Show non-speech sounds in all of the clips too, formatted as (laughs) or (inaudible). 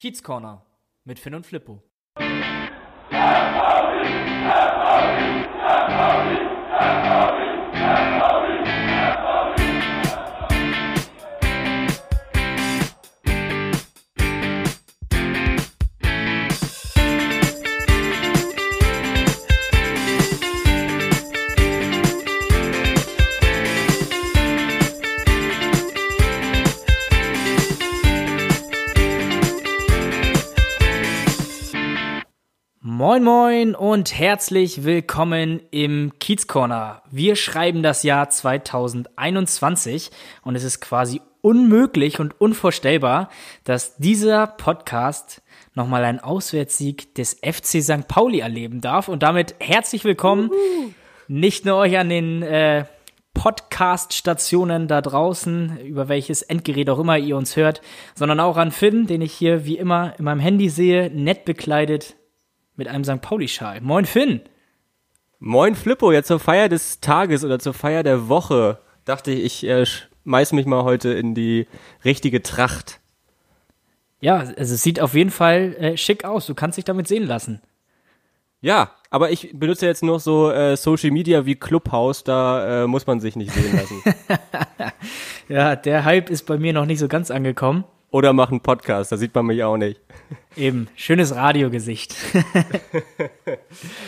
Kiez Corner mit Finn und Flippo. Moin Moin und herzlich willkommen im Kiez Corner. Wir schreiben das Jahr 2021 und es ist quasi unmöglich und unvorstellbar, dass dieser Podcast nochmal einen Auswärtssieg des FC St. Pauli erleben darf. Und damit herzlich willkommen nicht nur euch an den äh, Podcast-Stationen da draußen, über welches Endgerät auch immer ihr uns hört, sondern auch an Finn, den ich hier wie immer in meinem Handy sehe, nett bekleidet mit einem St. Pauli-Schal. Moin Finn. Moin Flippo, ja zur Feier des Tages oder zur Feier der Woche dachte ich, ich äh, schmeiß mich mal heute in die richtige Tracht. Ja, also es sieht auf jeden Fall äh, schick aus. Du kannst dich damit sehen lassen. Ja, aber ich benutze jetzt noch so äh, Social Media wie Clubhouse, da äh, muss man sich nicht sehen lassen. (laughs) ja, der Hype ist bei mir noch nicht so ganz angekommen. Oder mach einen Podcast, da sieht man mich auch nicht. Eben, schönes Radiogesicht.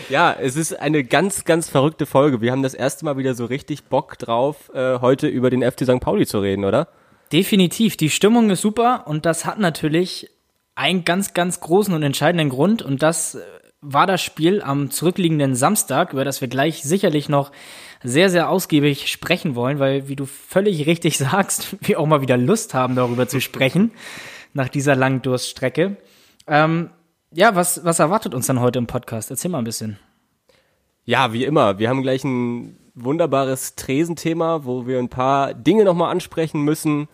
ja, es ist eine ganz, ganz verrückte Folge. Wir haben das erste Mal wieder so richtig Bock drauf, äh, heute über den FC St. Pauli zu reden, oder? Definitiv. Die Stimmung ist super und das hat natürlich einen ganz, ganz großen und entscheidenden Grund und das äh, war das Spiel am zurückliegenden Samstag, über das wir gleich sicherlich noch sehr, sehr ausgiebig sprechen wollen, weil, wie du völlig richtig (laughs) sagst, wir auch mal wieder Lust haben, darüber zu sprechen, nach dieser langen Durststrecke. Ähm, ja, was, was erwartet uns dann heute im Podcast? Erzähl mal ein bisschen. Ja, wie immer. Wir haben gleich ein wunderbares Tresenthema, wo wir ein paar Dinge nochmal ansprechen müssen.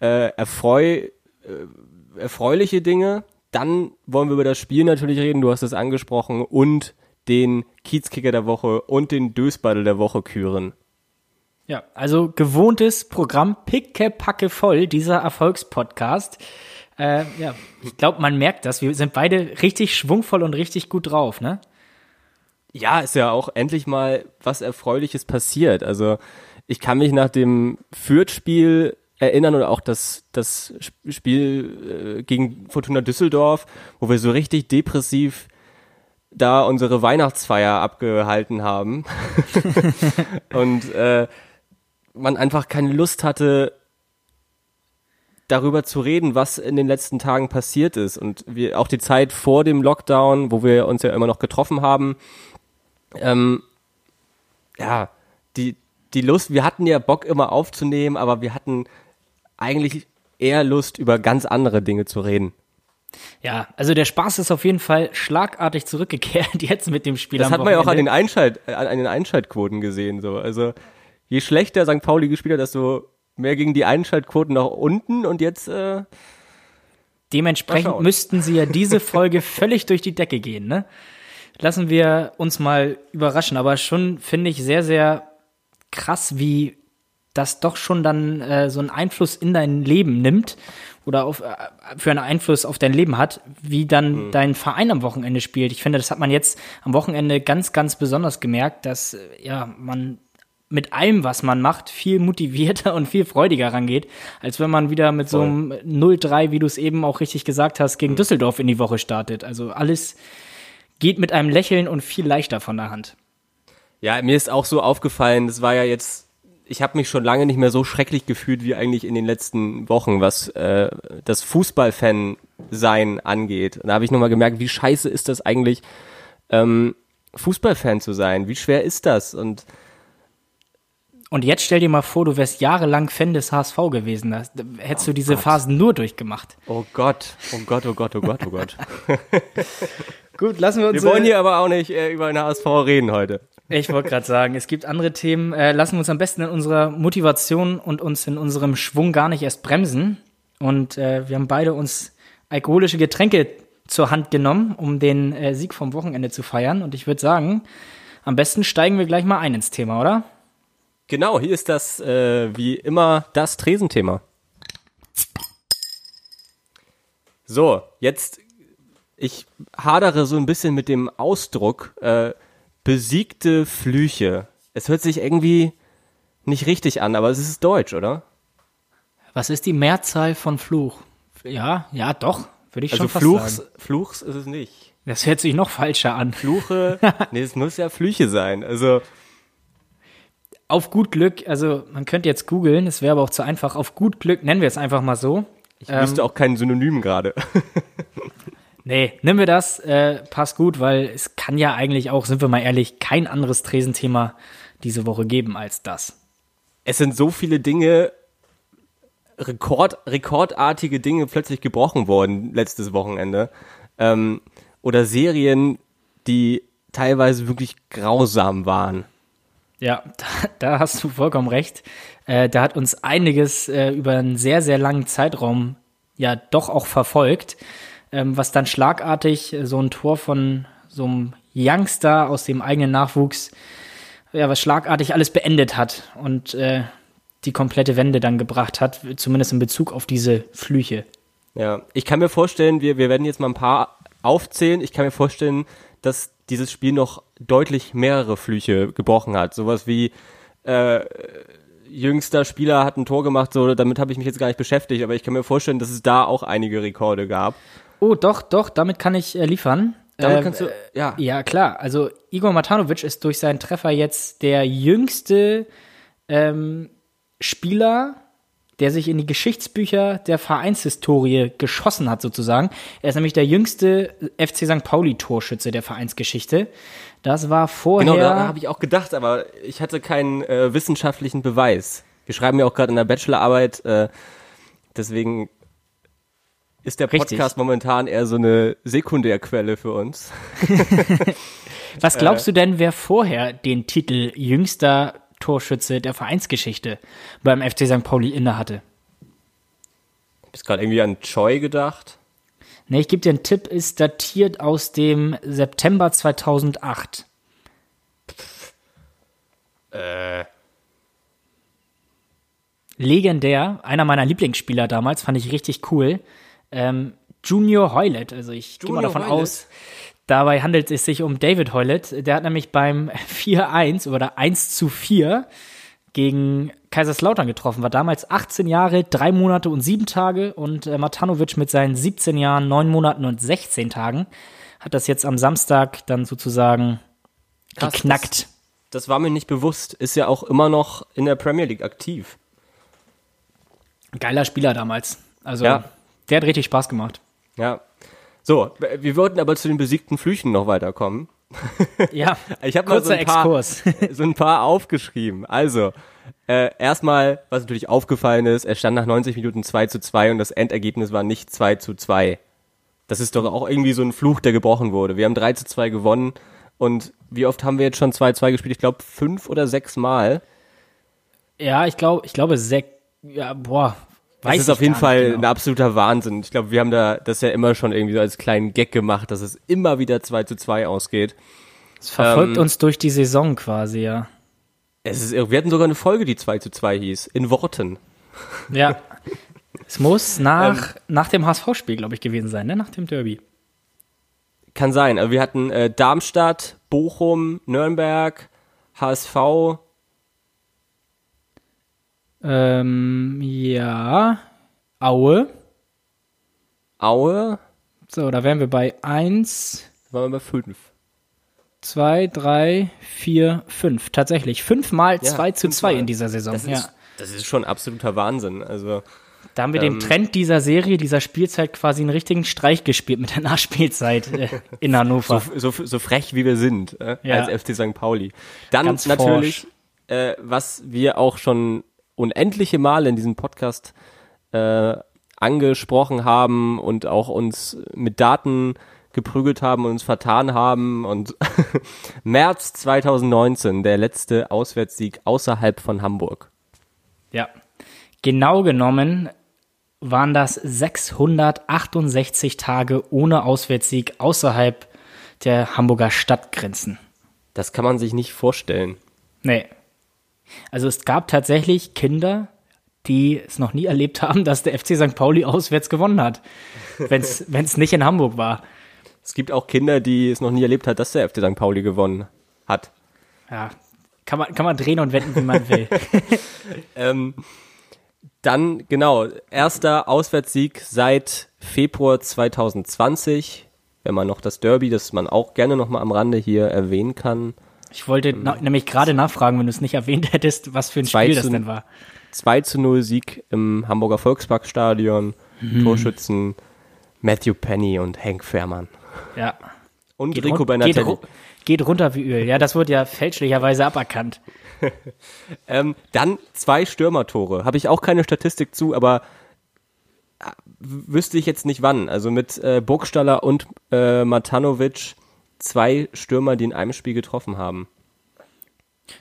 Äh, erfreu, äh, erfreuliche Dinge. Dann wollen wir über das Spiel natürlich reden, du hast es angesprochen, und den Kiezkicker der Woche und den Dösbaddel der Woche küren. Ja, also gewohntes Programm, picke, packe voll, dieser Erfolgspodcast. Äh, ja, ich glaube, man merkt das. Wir sind beide richtig schwungvoll und richtig gut drauf, ne? Ja, ist ja auch endlich mal was Erfreuliches passiert. Also ich kann mich nach dem Fürth-Spiel erinnern oder auch das, das Spiel äh, gegen Fortuna Düsseldorf, wo wir so richtig depressiv da unsere Weihnachtsfeier abgehalten haben (laughs) (laughs) und äh, man einfach keine Lust hatte, darüber zu reden, was in den letzten Tagen passiert ist und wir auch die Zeit vor dem Lockdown, wo wir uns ja immer noch getroffen haben, ähm, ja, die die Lust, wir hatten ja Bock immer aufzunehmen, aber wir hatten eigentlich eher Lust über ganz andere Dinge zu reden. Ja, also der Spaß ist auf jeden Fall schlagartig zurückgekehrt (laughs) jetzt mit dem Spiel. Das hat man ja auch an den, Einschalt, an den Einschaltquoten gesehen. So. Also je schlechter St. Pauli gespielt hat, desto mehr gegen die Einschaltquoten nach unten und jetzt. Äh, Dementsprechend müssten sie ja diese (laughs) Folge völlig durch die Decke gehen, ne? Lassen wir uns mal überraschen, aber schon finde ich sehr, sehr krass, wie das doch schon dann äh, so einen Einfluss in dein Leben nimmt oder auf, äh, für einen Einfluss auf dein Leben hat, wie dann mhm. dein Verein am Wochenende spielt. Ich finde, das hat man jetzt am Wochenende ganz, ganz besonders gemerkt, dass äh, ja man mit allem, was man macht, viel motivierter (laughs) und viel freudiger rangeht, als wenn man wieder mit Voll. so einem 0-3, wie du es eben auch richtig gesagt hast, gegen mhm. Düsseldorf in die Woche startet. Also alles geht mit einem Lächeln und viel leichter von der Hand. Ja, mir ist auch so aufgefallen, das war ja jetzt ich habe mich schon lange nicht mehr so schrecklich gefühlt wie eigentlich in den letzten Wochen, was äh, das Fußballfan-Sein angeht. Und da habe ich nochmal gemerkt, wie scheiße ist das eigentlich, ähm, Fußballfan zu sein? Wie schwer ist das? Und und jetzt stell dir mal vor, du wärst jahrelang Fan des HSV gewesen. Da hättest oh du diese Gott. Phasen nur durchgemacht. Oh Gott, oh Gott, oh Gott, oh Gott, oh Gott. (laughs) Gut, lassen wir uns. Wir wollen hier aber auch nicht äh, über den HSV reden heute. Ich wollte gerade sagen, es gibt andere Themen. Äh, lassen wir uns am besten in unserer Motivation und uns in unserem Schwung gar nicht erst bremsen. Und äh, wir haben beide uns alkoholische Getränke zur Hand genommen, um den äh, Sieg vom Wochenende zu feiern. Und ich würde sagen, am besten steigen wir gleich mal ein ins Thema, oder? Genau, hier ist das äh, wie immer das Tresenthema. So, jetzt, ich hadere so ein bisschen mit dem Ausdruck äh, besiegte Flüche. Es hört sich irgendwie nicht richtig an, aber es ist Deutsch, oder? Was ist die Mehrzahl von Fluch? Ja, ja, doch, würde ich also schon fast Fluchs, sagen. Fluchs ist es nicht. Das hört sich noch falscher an. Fluche, (laughs) nee, es muss ja Flüche sein. Also Auf gut Glück, also man könnte jetzt googeln, es wäre aber auch zu einfach. Auf gut Glück nennen wir es einfach mal so. ich wüsste auch kein Synonym gerade. (laughs) Nee, nehmen wir das, äh, passt gut, weil es kann ja eigentlich auch, sind wir mal ehrlich, kein anderes Tresenthema diese Woche geben als das. es sind so viele Dinge, Rekord, rekordartige Dinge plötzlich gebrochen worden letztes Wochenende. Ähm, oder Serien, die teilweise wirklich grausam waren. Ja, da, da hast du vollkommen recht. Äh, da hat uns einiges äh, über einen sehr, sehr langen Zeitraum ja doch auch verfolgt, ähm, was dann schlagartig äh, so ein Tor von so einem Youngster aus dem eigenen Nachwuchs, ja, was schlagartig alles beendet hat und äh, die komplette Wende dann gebracht hat, zumindest in Bezug auf diese Flüche. Ja, ich kann mir vorstellen, wir, wir werden jetzt mal ein paar aufzählen. Ich kann mir vorstellen, dass dieses Spiel noch deutlich mehrere Flüche gebrochen hat. Sowas wie äh, jüngster Spieler hat ein Tor gemacht, so damit habe ich mich jetzt gar nicht beschäftigt, aber ich kann mir vorstellen, dass es da auch einige Rekorde gab. Oh, doch, doch, damit kann ich äh, liefern. Damit Äh, kannst du, ja. Ja, klar. Also Igor Matanovic ist durch seinen Treffer jetzt der jüngste ähm, Spieler, der sich in die Geschichtsbücher der Vereinshistorie geschossen hat, sozusagen. Er ist nämlich der jüngste FC St. Pauli-Torschütze der Vereinsgeschichte. Das war vorher. Genau, da habe ich auch gedacht, aber ich hatte keinen äh, wissenschaftlichen Beweis. Wir schreiben ja auch gerade in der Bachelorarbeit, äh, deswegen ist der Richtig. Podcast momentan eher so eine Sekundärquelle für uns. (laughs) Was glaubst du denn, wer vorher den Titel jüngster Torschütze der Vereinsgeschichte beim FC St. Pauli innehatte? Ich habe gerade irgendwie an Choi gedacht. Ne, ich gebe dir einen Tipp, ist datiert aus dem September 2008. Äh, Legendär, einer meiner Lieblingsspieler damals, fand ich richtig cool. Ähm, Junior Hoylett, also ich gehe mal davon Hoylett. aus, dabei handelt es sich um David Hoylett. Der hat nämlich beim (laughs) 4-1 oder 1 zu 4 gegen Kaiserslautern getroffen, war damals 18 Jahre, 3 Monate und 7 Tage und äh, Matanovic mit seinen 17 Jahren, 9 Monaten und 16 Tagen hat das jetzt am Samstag dann sozusagen Krass, geknackt. das war mir nicht bewusst. Ist ja auch immer noch in der Premier League aktiv. Geiler Spieler damals. Also, Ja. Der hat richtig Spaß gemacht. Ja. So, wir wollten aber zu den besiegten Flüchen noch weiterkommen. (laughs) Ja, (laughs) Ich habe mal so kurzer ein, paar, Exkurs. (laughs) so ein paar aufgeschrieben. Also, äh, erstmal, was natürlich aufgefallen ist, er stand nach 90 Minuten 2 zu 2 und das Endergebnis war nicht 2 zu 2. Das ist doch auch irgendwie so ein Fluch, der gebrochen wurde. Wir haben 3 zu 2 gewonnen und wie oft haben wir jetzt schon 2-2 gespielt? Ich glaube fünf oder sechs Mal. Ja, ich glaube, ich glaube, sek ja, boah, Das weiß ist ich auf jeden Fall nicht ein genau. absoluter Wahnsinn. Ich glaube, wir haben da das ja immer schon irgendwie so als kleinen Gag gemacht, dass es immer wieder 2 zu 2 ausgeht. Es verfolgt ähm, uns durch die Saison quasi, ja. Es ist, wir hatten sogar eine Folge, die 2 zu 2 hieß. In Worten. Ja. (laughs) es muss Ähm. nach, nach dem HSV-Spiel, glaube ich, gewesen sein, ne? Nach dem Derby. Kann sein. Also wir hatten äh, Darmstadt, Bochum, Nürnberg, HSV. Ähm, ja. Aue. Aue. So, da wären wir bei 1, Waren wir bei fünf. 2, 3, 4, 5. Tatsächlich. Fünfmal 2 zu 2 fünfmal. in dieser Saison. Das ja. ist, das ist schon absoluter Wahnsinn. Also Da haben wir Ähm, dem Trend dieser Serie, dieser Spielzeit quasi einen richtigen Streich gespielt mit der Nachspielzeit äh, in (laughs) Hannover. so, so, so frech wie wir sind äh, Ja. als FC St. Pauli. Dann Ganz natürlich, äh, was wir auch schon unendliche Male in diesem Podcast äh, angesprochen haben und auch uns mit Daten geprügelt haben und uns vertan haben und (laughs) März 2019, der letzte Auswärtssieg außerhalb von Hamburg. Ja. Genau genommen waren das 668 Tage ohne Auswärtssieg außerhalb der Hamburger Stadtgrenzen. Das kann man sich nicht vorstellen. Nee. Also es gab tatsächlich Kinder, die es noch nie erlebt haben, dass der FC St. Pauli auswärts gewonnen hat, wenn es (laughs) nicht in Hamburg war. Es gibt auch Kinder, die es noch nie erlebt hat, dass der FC St. Pauli gewonnen hat. Ja, kann man, kann man drehen und wenden, wie man will. (laughs) ähm, dann, genau, erster Auswärtssieg seit Februar 2020. Wenn man noch das Derby, das man auch gerne noch mal am Rande hier erwähnen kann. Ich wollte ähm, nämlich gerade nachfragen, wenn du es nicht erwähnt hättest, was für ein Spiel das denn war. 2 zu 0 Sieg im Hamburger Volksparkstadion. Mhm. Torschützen Matthew Penny und Hank Fährmann. Ja. Und geht Rico Bernatelli. Geht, geht, runter wie Öl. Ja, das wird ja fälschlicherweise aberkannt. (laughs) ähm, dann zwei Stürmertore. Habe ich auch keine Statistik zu, aber äh, wüsste ich jetzt nicht wann. Also mit äh, Burgstaller und äh, Matanovic zwei Stürmer, die in einem Spiel getroffen haben.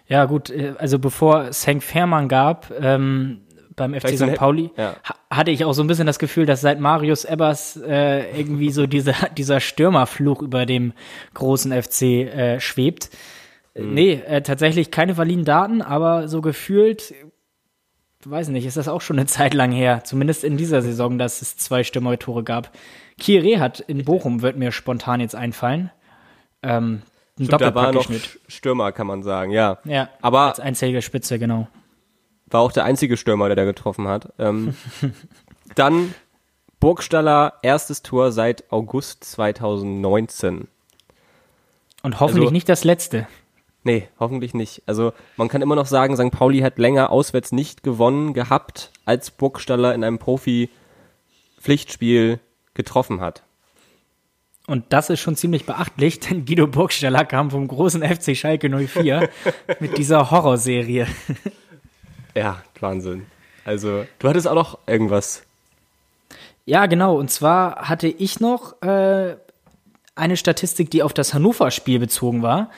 Ja, gut, äh, also bevor es Hank Fährmann gab, ähm, beim FC St. Pauli, ja. hatte ich auch so ein bisschen das Gefühl, dass seit Marius Ebbers äh, irgendwie so dieser, (laughs) dieser Stürmerfluch über dem großen FC äh, schwebt. Mhm. Nee, äh, tatsächlich keine validen Daten, aber so gefühlt, weiß nicht, ist das auch schon eine Zeit lang her, zumindest in dieser Saison, dass es zwei Stürmertore gab. Kire hat in Bochum, wird mir spontan jetzt einfallen. Ähm, ein Stimmt, da war noch Stürmer, kann man sagen, ja. Ja, aber als einzige Spitze, genau. War auch der einzige Stürmer, der da getroffen hat. Ähm, (laughs) dann Burgstaller, erstes Tor seit August 2019. Und hoffentlich also, nicht das letzte. Nee, hoffentlich nicht. Also man kann immer noch sagen, St. Pauli hat länger auswärts nicht gewonnen gehabt, als Burgstaller in einem Profi-Pflichtspiel getroffen hat. Und das ist schon ziemlich beachtlich, denn Guido Burgstaller kam vom großen FC Schalke 04 (laughs) mit dieser Horrorserie. Ja, Wahnsinn. Also, du hattest auch noch irgendwas. Ja, genau. Und zwar hatte ich noch äh, eine Statistik, die auf das Hannover-Spiel bezogen war.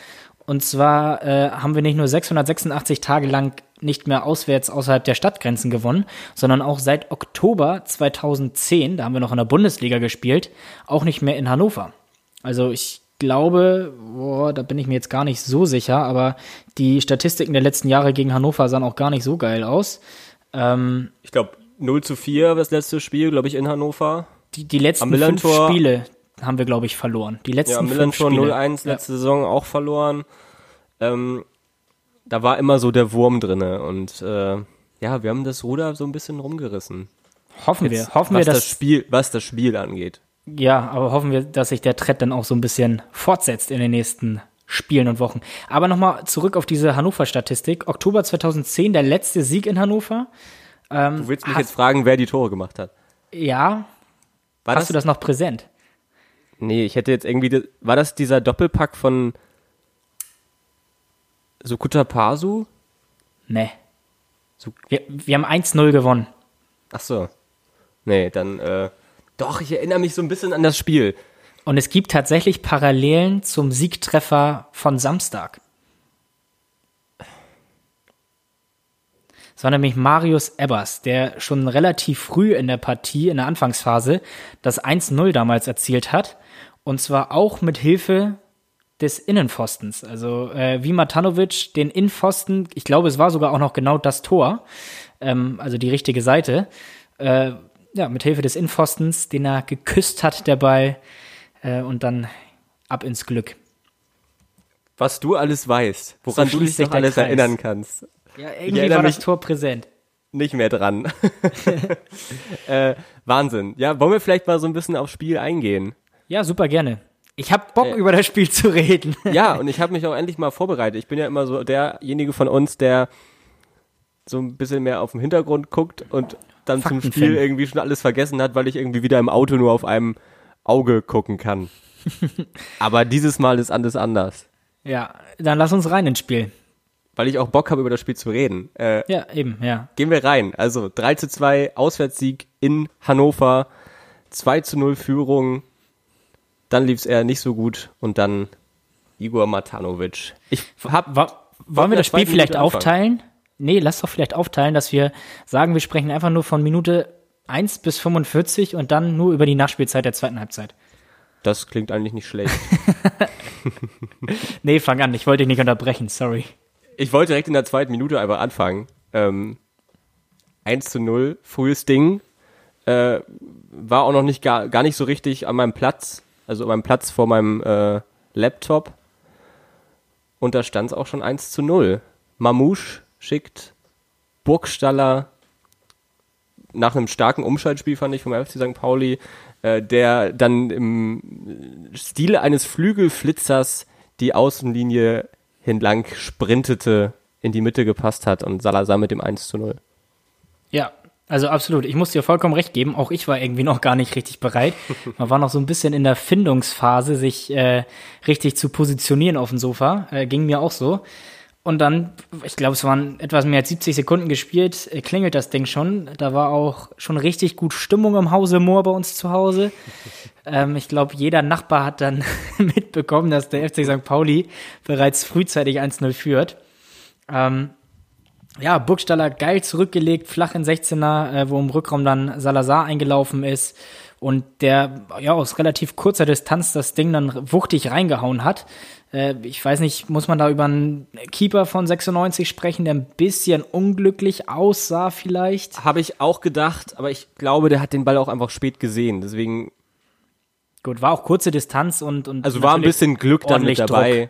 Und zwar äh, haben wir nicht nur 686 Tage lang nicht mehr auswärts außerhalb der Stadtgrenzen gewonnen, sondern auch seit Oktober 2010, da haben wir noch in der Bundesliga gespielt, auch nicht mehr in Hannover. Also ich glaube, boah, da bin ich mir jetzt gar nicht so sicher, aber die Statistiken der letzten Jahre gegen Hannover sahen auch gar nicht so geil aus. Ähm, ich glaube, 0 zu 4 das letzte Spiel, glaube ich, in Hannover. Die, die letzten fünf Spiele haben wir, glaube ich, verloren. Die letzten ja, am fünf Spiele. 0-1 letzte ja. Saison auch verloren. Ähm, da war immer so der Wurm drinne und äh, ja, wir haben das Ruder so ein bisschen rumgerissen. Hoffen Jetzt, wir, hoffen wir, dass das Spiel, was das Spiel angeht. Ja, aber hoffen wir, dass sich der Trend dann auch so ein bisschen fortsetzt in den nächsten Spielen und Wochen. Aber nochmal zurück auf diese Hannover-Statistik. Oktober 2010, der letzte Sieg in Hannover. Ähm, du willst mich jetzt fragen, wer die Tore gemacht hat. Ja. War hast das? du das noch präsent? Nee, ich hätte jetzt irgendwie, war das dieser Doppelpack von Sukuta Pasu? Nee. Wir, wir haben 1-0 gewonnen. Ach so. Nee, dann, äh, doch, ich erinnere mich so ein bisschen an das Spiel. Und es gibt tatsächlich Parallelen zum Siegtreffer von Samstag. Es war nämlich Marius Ebbers, der schon relativ früh in der Partie, in der Anfangsphase, das 1-0 damals erzielt hat. Und zwar auch mit Hilfe des Innenpfostens. Also äh, wie Matanovic den Innenpfosten, ich glaube, es war sogar auch noch genau das Tor, ähm, also die richtige Seite, äh, ja, mit Hilfe des Innenpfostens, den er geküsst hat, der Ball, äh, und dann ab ins Glück. Was du alles weißt, woran so du dich noch alles Kreis. erinnern kannst. Ja, irgendwie war das Tor präsent. Nicht mehr dran. (laughs) äh, Wahnsinn. Ja, wollen wir vielleicht mal so ein bisschen aufs Spiel eingehen? Ja, super gerne. Ich habe Bock, äh, über das Spiel zu reden. ja, und ich habe mich auch endlich mal vorbereitet. Ich bin ja immer so derjenige von uns, der so ein bisschen mehr auf den Hintergrund guckt und dann zum Spiel irgendwie schon alles vergessen hat, weil ich irgendwie wieder im Auto nur auf einem Auge gucken kann. (laughs) Aber dieses Mal ist alles anders. Ja, dann lass uns rein ins Spiel. Weil ich auch Bock habe, über das Spiel zu reden. Äh, ja, eben, ja. Gehen wir rein. Also 3 zu 2 Auswärtssieg in Hannover, 2 zu 0 Führung dann lief es eher nicht so gut und dann Igor Matanovic. Ich hab, War, wollen wir das Spiel vielleicht aufteilen? Nee, lass doch vielleicht aufteilen, dass wir sagen, wir sprechen einfach nur von Minute 1 bis 45 und dann nur über die Nachspielzeit der zweiten Halbzeit. Das klingt eigentlich nicht schlecht. (laughs) nee, fang an, ich wollte dich nicht unterbrechen, sorry. Ich wollte direkt in der zweiten Minute einfach anfangen. Ähm, 1 zu 0, frühes Ding. Äh, war auch noch nicht gar, gar nicht so richtig an meinem Platz, also an meinem Platz vor meinem äh, Laptop. Und da stand es auch schon 1 zu 0. Mamouche schickt Burgstaller nach einem starken Umschaltspiel, fand ich, vom FC St. Pauli, äh, der dann im Stile eines Flügelflitzers die Außenlinie hinlang sprintete, in die Mitte gepasst hat und Salazar mit dem 1 zu 0. Ja, also absolut. Ich muss dir vollkommen recht geben. Auch ich war irgendwie noch gar nicht richtig bereit. (laughs) Man war noch so ein bisschen in der Findungsphase, sich äh, richtig zu positionieren auf dem Sofa. Äh, ging mir auch so. Und dann, ich glaube, es waren etwas mehr als 70 Sekunden gespielt, äh, klingelt das Ding schon. Da war auch schon richtig gut Stimmung im Hause Moor bei uns zu Hause. (laughs) Ähm, ich glaube, jeder Nachbar hat dann (laughs) mitbekommen, dass der FC St. Pauli bereits frühzeitig 1-0 führt. Ähm, ja, Burgstaller geil zurückgelegt, flach in 16er, äh, wo im Rückraum dann Salazar eingelaufen ist und der ja aus relativ kurzer Distanz das Ding dann wuchtig reingehauen hat. Äh, ich weiß nicht, muss man da über einen Keeper von 96 sprechen, der ein bisschen unglücklich aussah vielleicht? Habe ich auch gedacht, aber ich glaube, der hat den Ball auch einfach spät gesehen, deswegen Gut, war auch kurze Distanz und, und also war ein bisschen Glück dann mit dabei.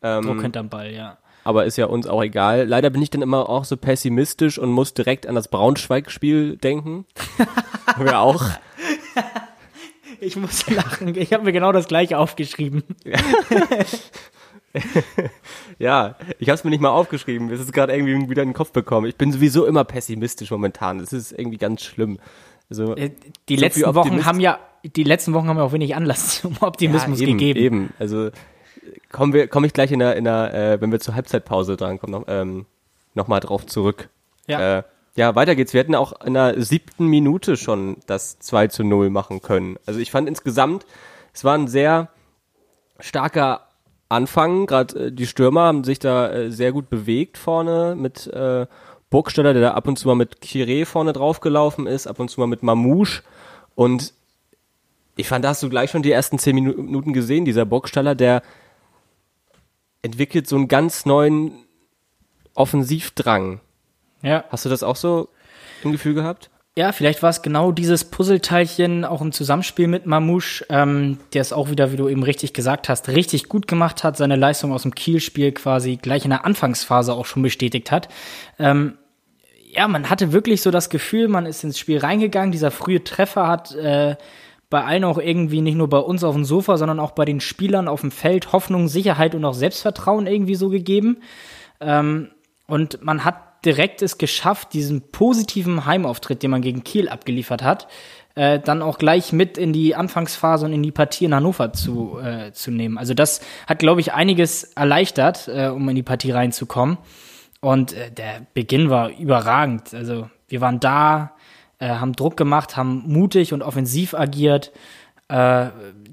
Druck, ähm, Druck hinterm Ball, ja aber ist ja uns auch egal. Leider bin ich dann immer auch so pessimistisch und muss direkt an das Braunschweig-Spiel denken. (laughs) Wir auch. (laughs) Ich muss lachen. Ich habe mir genau das gleiche aufgeschrieben. (laughs) ja, ich habe es mir nicht mal aufgeschrieben. Es ist gerade irgendwie wieder in den Kopf bekommen. Ich bin sowieso immer pessimistisch momentan. Das ist irgendwie ganz schlimm. Also, äh, die so letzten Wochen haben ja, die letzten Wochen haben ja auch wenig Anlass (laughs) zum Optimismus ja, eben, gegeben. Eben, also kommen wir, komme ich gleich in der, in der äh, wenn wir zur Halbzeitpause dran kommen, noch, ähm, noch mal drauf zurück. Ja. Äh, ja, weiter geht's. Wir hätten auch in der siebten Minute schon das 2 zu 0 machen können. Also ich fand insgesamt, es war ein sehr starker Anfang. Gerade äh, die Stürmer haben sich da äh, sehr gut bewegt vorne mit äh, Burgstaller, der da ab und zu mal mit Kire vorne draufgelaufen ist, ab und zu mal mit Mamouche. Und ich fand, da hast du gleich schon die ersten zehn Minuten gesehen, dieser Burgstaller, der entwickelt so einen ganz neuen Offensivdrang. Ja. Hast du das auch so im Gefühl gehabt? Ja, vielleicht war es genau dieses Puzzleteilchen auch im Zusammenspiel mit Mamouche, ähm, der es auch wieder, wie du eben richtig gesagt hast, richtig gut gemacht hat, seine Leistung aus dem Kielspiel quasi gleich in der Anfangsphase auch schon bestätigt hat. Ähm, ja, man hatte wirklich so das Gefühl, man ist ins Spiel reingegangen, dieser frühe Treffer hat äh, bei allen auch irgendwie nicht nur bei uns auf dem Sofa, sondern auch bei den Spielern auf dem Feld Hoffnung, Sicherheit und auch Selbstvertrauen irgendwie so gegeben. Ähm, und man hat direkt es geschafft, diesen positiven Heimauftritt, den man gegen Kiel abgeliefert hat, äh, dann auch gleich mit in die Anfangsphase und in die Partie in Hannover zu, äh, zu nehmen. Also das hat, glaube ich, einiges erleichtert, äh, um in die Partie reinzukommen. Und äh, der Beginn war überragend. Also wir waren da, äh, haben Druck gemacht, haben mutig und offensiv agiert.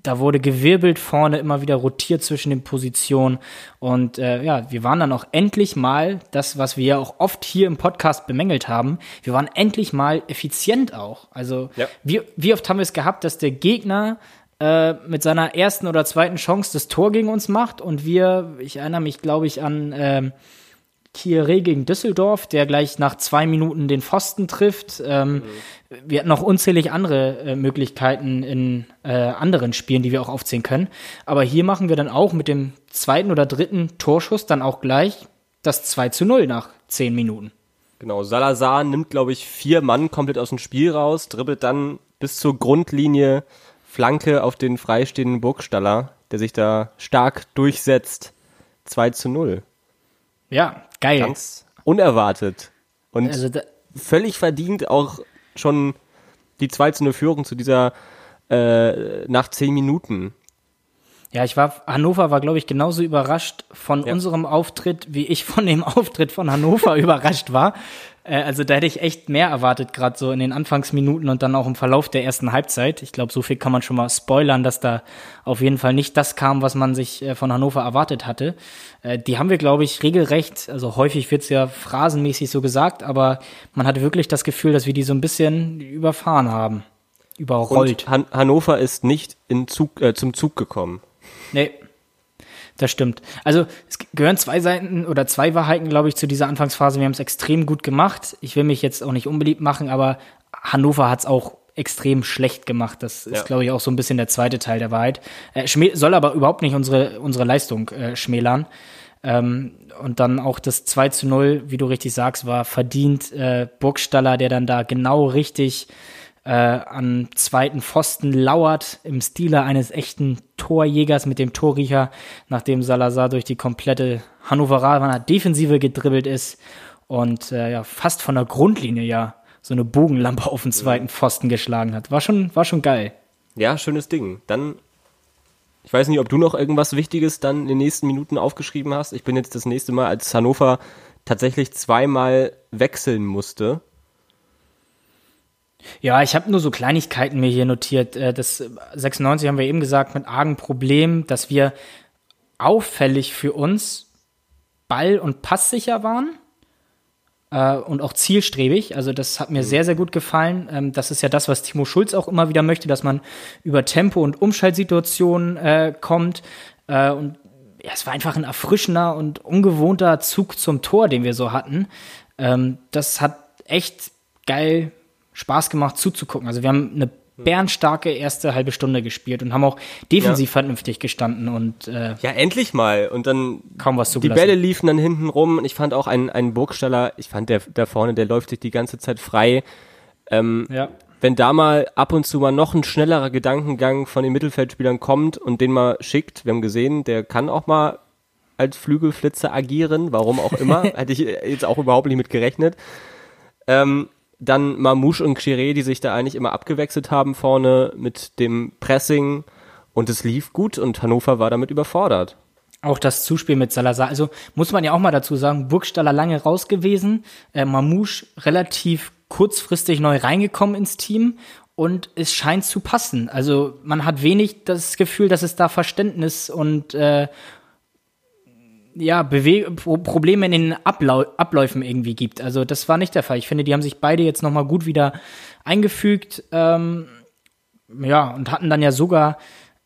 Da wurde gewirbelt vorne, immer wieder rotiert zwischen den Positionen. Und äh, ja, wir waren dann auch endlich mal, das, was wir ja auch oft hier im Podcast bemängelt haben, wir waren endlich mal effizient auch. Also ja. wie, wie oft haben wir es gehabt, dass der Gegner äh, mit seiner ersten oder zweiten Chance das Tor gegen uns macht und wir, ich erinnere mich, glaube ich, an äh, Kieré gegen Düsseldorf, der gleich nach zwei Minuten den Pfosten trifft. Ähm, mhm. Wir hatten noch unzählig andere äh, Möglichkeiten in äh, anderen Spielen, die wir auch aufzählen können. Aber hier machen wir dann auch mit dem zweiten oder dritten Torschuss dann auch gleich das 2 zu 0 nach zehn Minuten. Genau, Salazar nimmt, glaube ich, vier Mann komplett aus dem Spiel raus, dribbelt dann bis zur Grundlinie Flanke auf den freistehenden Burgstaller, der sich da stark durchsetzt. 2 zu 0. Ja, geil. Ganz unerwartet. Und also völlig verdient auch schon die 2 zu 0 Führung zu dieser äh, nach zehn Minuten. Ja, ich war, Hannover war, glaube ich, genauso überrascht von ja. unserem Auftritt, wie ich von dem (laughs) Auftritt von Hannover (laughs) überrascht war. Äh, also da hätte ich echt mehr erwartet, gerade so in den Anfangsminuten und dann auch im Verlauf der ersten Halbzeit. Ich glaube, so viel kann man schon mal spoilern, dass da auf jeden Fall nicht das kam, was man sich äh, von Hannover erwartet hatte. Äh, die haben wir, glaube ich, regelrecht, also häufig wird's ja phrasenmäßig so gesagt, aber man hatte wirklich das Gefühl, dass wir die so ein bisschen überfahren haben. Überrollt. Han Hannover ist nicht in Zug, äh, zum Zug gekommen. Nee. Das stimmt. Also es gehören zwei Seiten oder zwei Wahrheiten, glaube ich, zu dieser Anfangsphase. Wir haben es extrem gut gemacht. Ich will mich jetzt auch nicht unbeliebt machen, aber Hannover hat es auch extrem schlecht gemacht. Das ist, glaube ich, auch so ein bisschen der zweite Teil der Wahrheit. Äh, soll aber überhaupt nicht unsere, unsere Leistung äh, schmälern. Ähm, und dann auch das 2 zu 0, wie du richtig sagst, war verdient. Äh, Burgstaller, der dann da genau richtig äh, an zweiten Pfosten lauert, im Stile eines echten Torjägers mit dem Torriecher, nachdem Salazar durch die komplette Hannoveraner Defensive gedribbelt ist und äh, ja, fast von der Grundlinie ja so eine Bogenlampe auf den zweiten Pfosten geschlagen hat. War schon, war schon geil. Ja, schönes Ding. Dann, ich weiß nicht, ob du noch irgendwas Wichtiges dann in den nächsten Minuten aufgeschrieben hast. Ich bin jetzt das nächste Mal, als Hannover tatsächlich zweimal wechseln musste. Ja, ich habe nur so Kleinigkeiten mir hier notiert. Äh, das 96 haben wir eben gesagt, mit argen Problem, dass wir auffällig für uns ball- und passsicher waren äh, und auch zielstrebig. Also das hat mir mhm. sehr, sehr gut gefallen. Ähm, das ist ja das, was Timo Schulz auch immer wieder möchte, dass man über Tempo und Umschaltsituationen äh, kommt. Äh, und ja, es war einfach ein erfrischender und ungewohnter Zug zum Tor, den wir so hatten. Ähm, das hat echt geil Spaß gemacht zuzugucken. Also wir haben eine bärenstarke erste halbe Stunde gespielt und haben auch defensiv ja. vernünftig gestanden und äh, ja endlich mal und dann kaum was zugelassen. Die Bälle liefen dann hinten rum und ich fand auch einen, einen Burgstaller, ich fand der da vorne, der läuft sich die ganze Zeit frei. Ähm, ja. Wenn da mal ab und zu mal noch ein schnellerer Gedankengang von den Mittelfeldspielern kommt und den mal schickt, wir haben gesehen, der kann auch mal als Flügelflitzer agieren, warum auch immer, (laughs) hätte ich jetzt auch überhaupt nicht mit gerechnet. Ähm, dann Mamouche und Chiré, die sich da eigentlich immer abgewechselt haben vorne mit dem Pressing und es lief gut und Hannover war damit überfordert. Auch das Zuspiel mit Salazar. Also muss man ja auch mal dazu sagen, Burgstaller lange raus gewesen, äh, Mamouche relativ kurzfristig neu reingekommen ins Team und es scheint zu passen. Also man hat wenig das Gefühl, dass es da Verständnis und äh, ja, Bewe Probleme in den Ablau Abläufen irgendwie gibt. Also das war nicht der Fall. Ich finde, die haben sich beide jetzt nochmal gut wieder eingefügt. Ähm, ja, und hatten dann ja sogar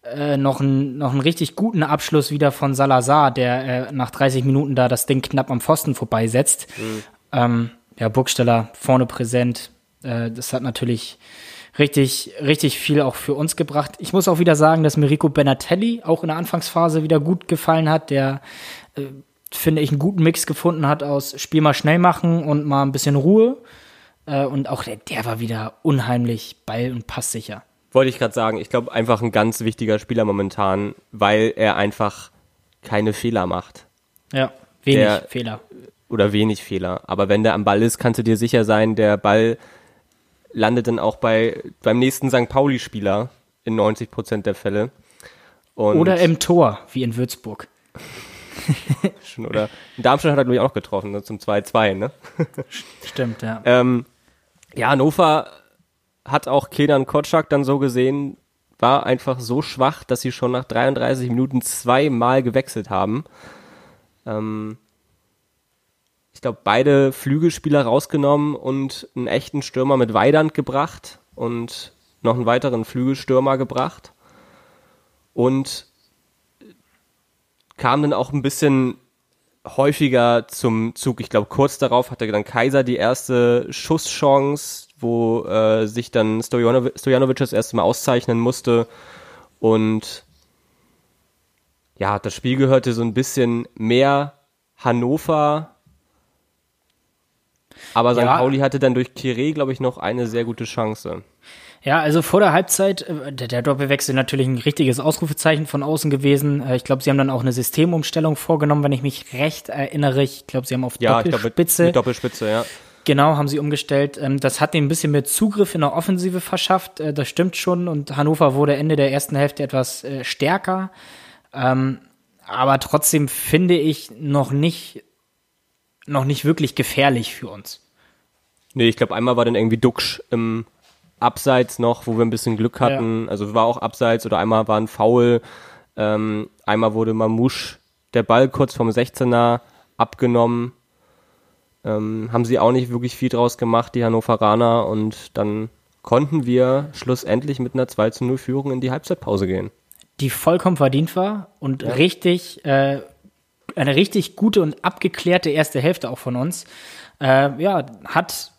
äh, noch, einen, noch einen richtig guten Abschluss wieder von Salazar, der äh, nach 30 Minuten da das Ding knapp am Pfosten vorbeisetzt. Mhm. Ähm, ja, Burgsteller vorne präsent. Äh, das hat natürlich richtig, richtig viel auch für uns gebracht. Ich muss auch wieder sagen, dass Mirico Benatelli auch in der Anfangsphase wieder gut gefallen hat, der äh, finde ich, einen guten Mix gefunden hat aus Spiel mal schnell machen und mal ein bisschen Ruhe. Äh, und auch der, der war wieder unheimlich ball- und passsicher. Wollte ich gerade sagen, ich glaube, einfach ein ganz wichtiger Spieler momentan, weil er einfach keine Fehler macht. Ja, wenig der, Fehler. Oder wenig Fehler. Aber wenn der am Ball ist, kannst du dir sicher sein, der Ball landet dann auch bei, beim nächsten St. Pauli-Spieler in 90 Prozent der Fälle. Und oder im Tor, wie in Würzburg. Oder? Darmstadt hat er, glaube ich, auch noch getroffen, ne, zum 2-2, ne? Stimmt, ja. Ähm, ja, Hannover hat auch Kenan Kotschak dann so gesehen, war einfach so schwach, dass sie schon nach 33 Minuten zweimal gewechselt haben. Ähm, ich glaube, beide Flügelspieler rausgenommen und einen echten Stürmer mit Weidand gebracht und noch einen weiteren Flügelstürmer gebracht. Und kam dann auch ein bisschen häufiger zum Zug. Ich glaube, kurz darauf hatte dann Kaiser die erste Schusschance, wo äh, sich dann Stojanovic, Stojanovic das erste Mal auszeichnen musste. Und ja, das Spiel gehörte so ein bisschen mehr Hannover. Aber St. Ja. Pauli hatte dann durch Kire, glaube ich, noch eine sehr gute Chance. Ja, also vor der Halbzeit, äh, der, Doppelwechsel natürlich ein richtiges Ausrufezeichen von außen gewesen. Äh, ich glaube, sie haben dann auch eine Systemumstellung vorgenommen, wenn ich mich recht erinnere. Ich glaube, sie haben auf ja, Doppelspitze. Glaub, mit, Doppelspitze, ja. Genau, haben sie umgestellt. Ähm, das hat denen ein bisschen mehr Zugriff in der Offensive verschafft. Äh, das stimmt schon. Und Hannover wurde Ende der ersten Hälfte etwas stärker. Ähm, aber trotzdem finde ich noch nicht, noch nicht wirklich gefährlich für uns. Nee, ich glaube, einmal war dann irgendwie Duxch im abseits noch, wo wir ein bisschen Glück hatten. Ja. Also war auch abseits oder einmal war ein Foul. Ähm, einmal wurde Mamouche der Ball kurz vom 16er abgenommen. Ähm, haben sie auch nicht wirklich viel draus gemacht, die Hannoveraner. Und dann konnten wir schlussendlich mit einer 2 zu 0 Führung in die Halbzeitpause gehen. die vollkommen verdient war und ja. richtig, äh, eine richtig gute und abgeklärte erste Hälfte auch von uns. Äh, ja, hat,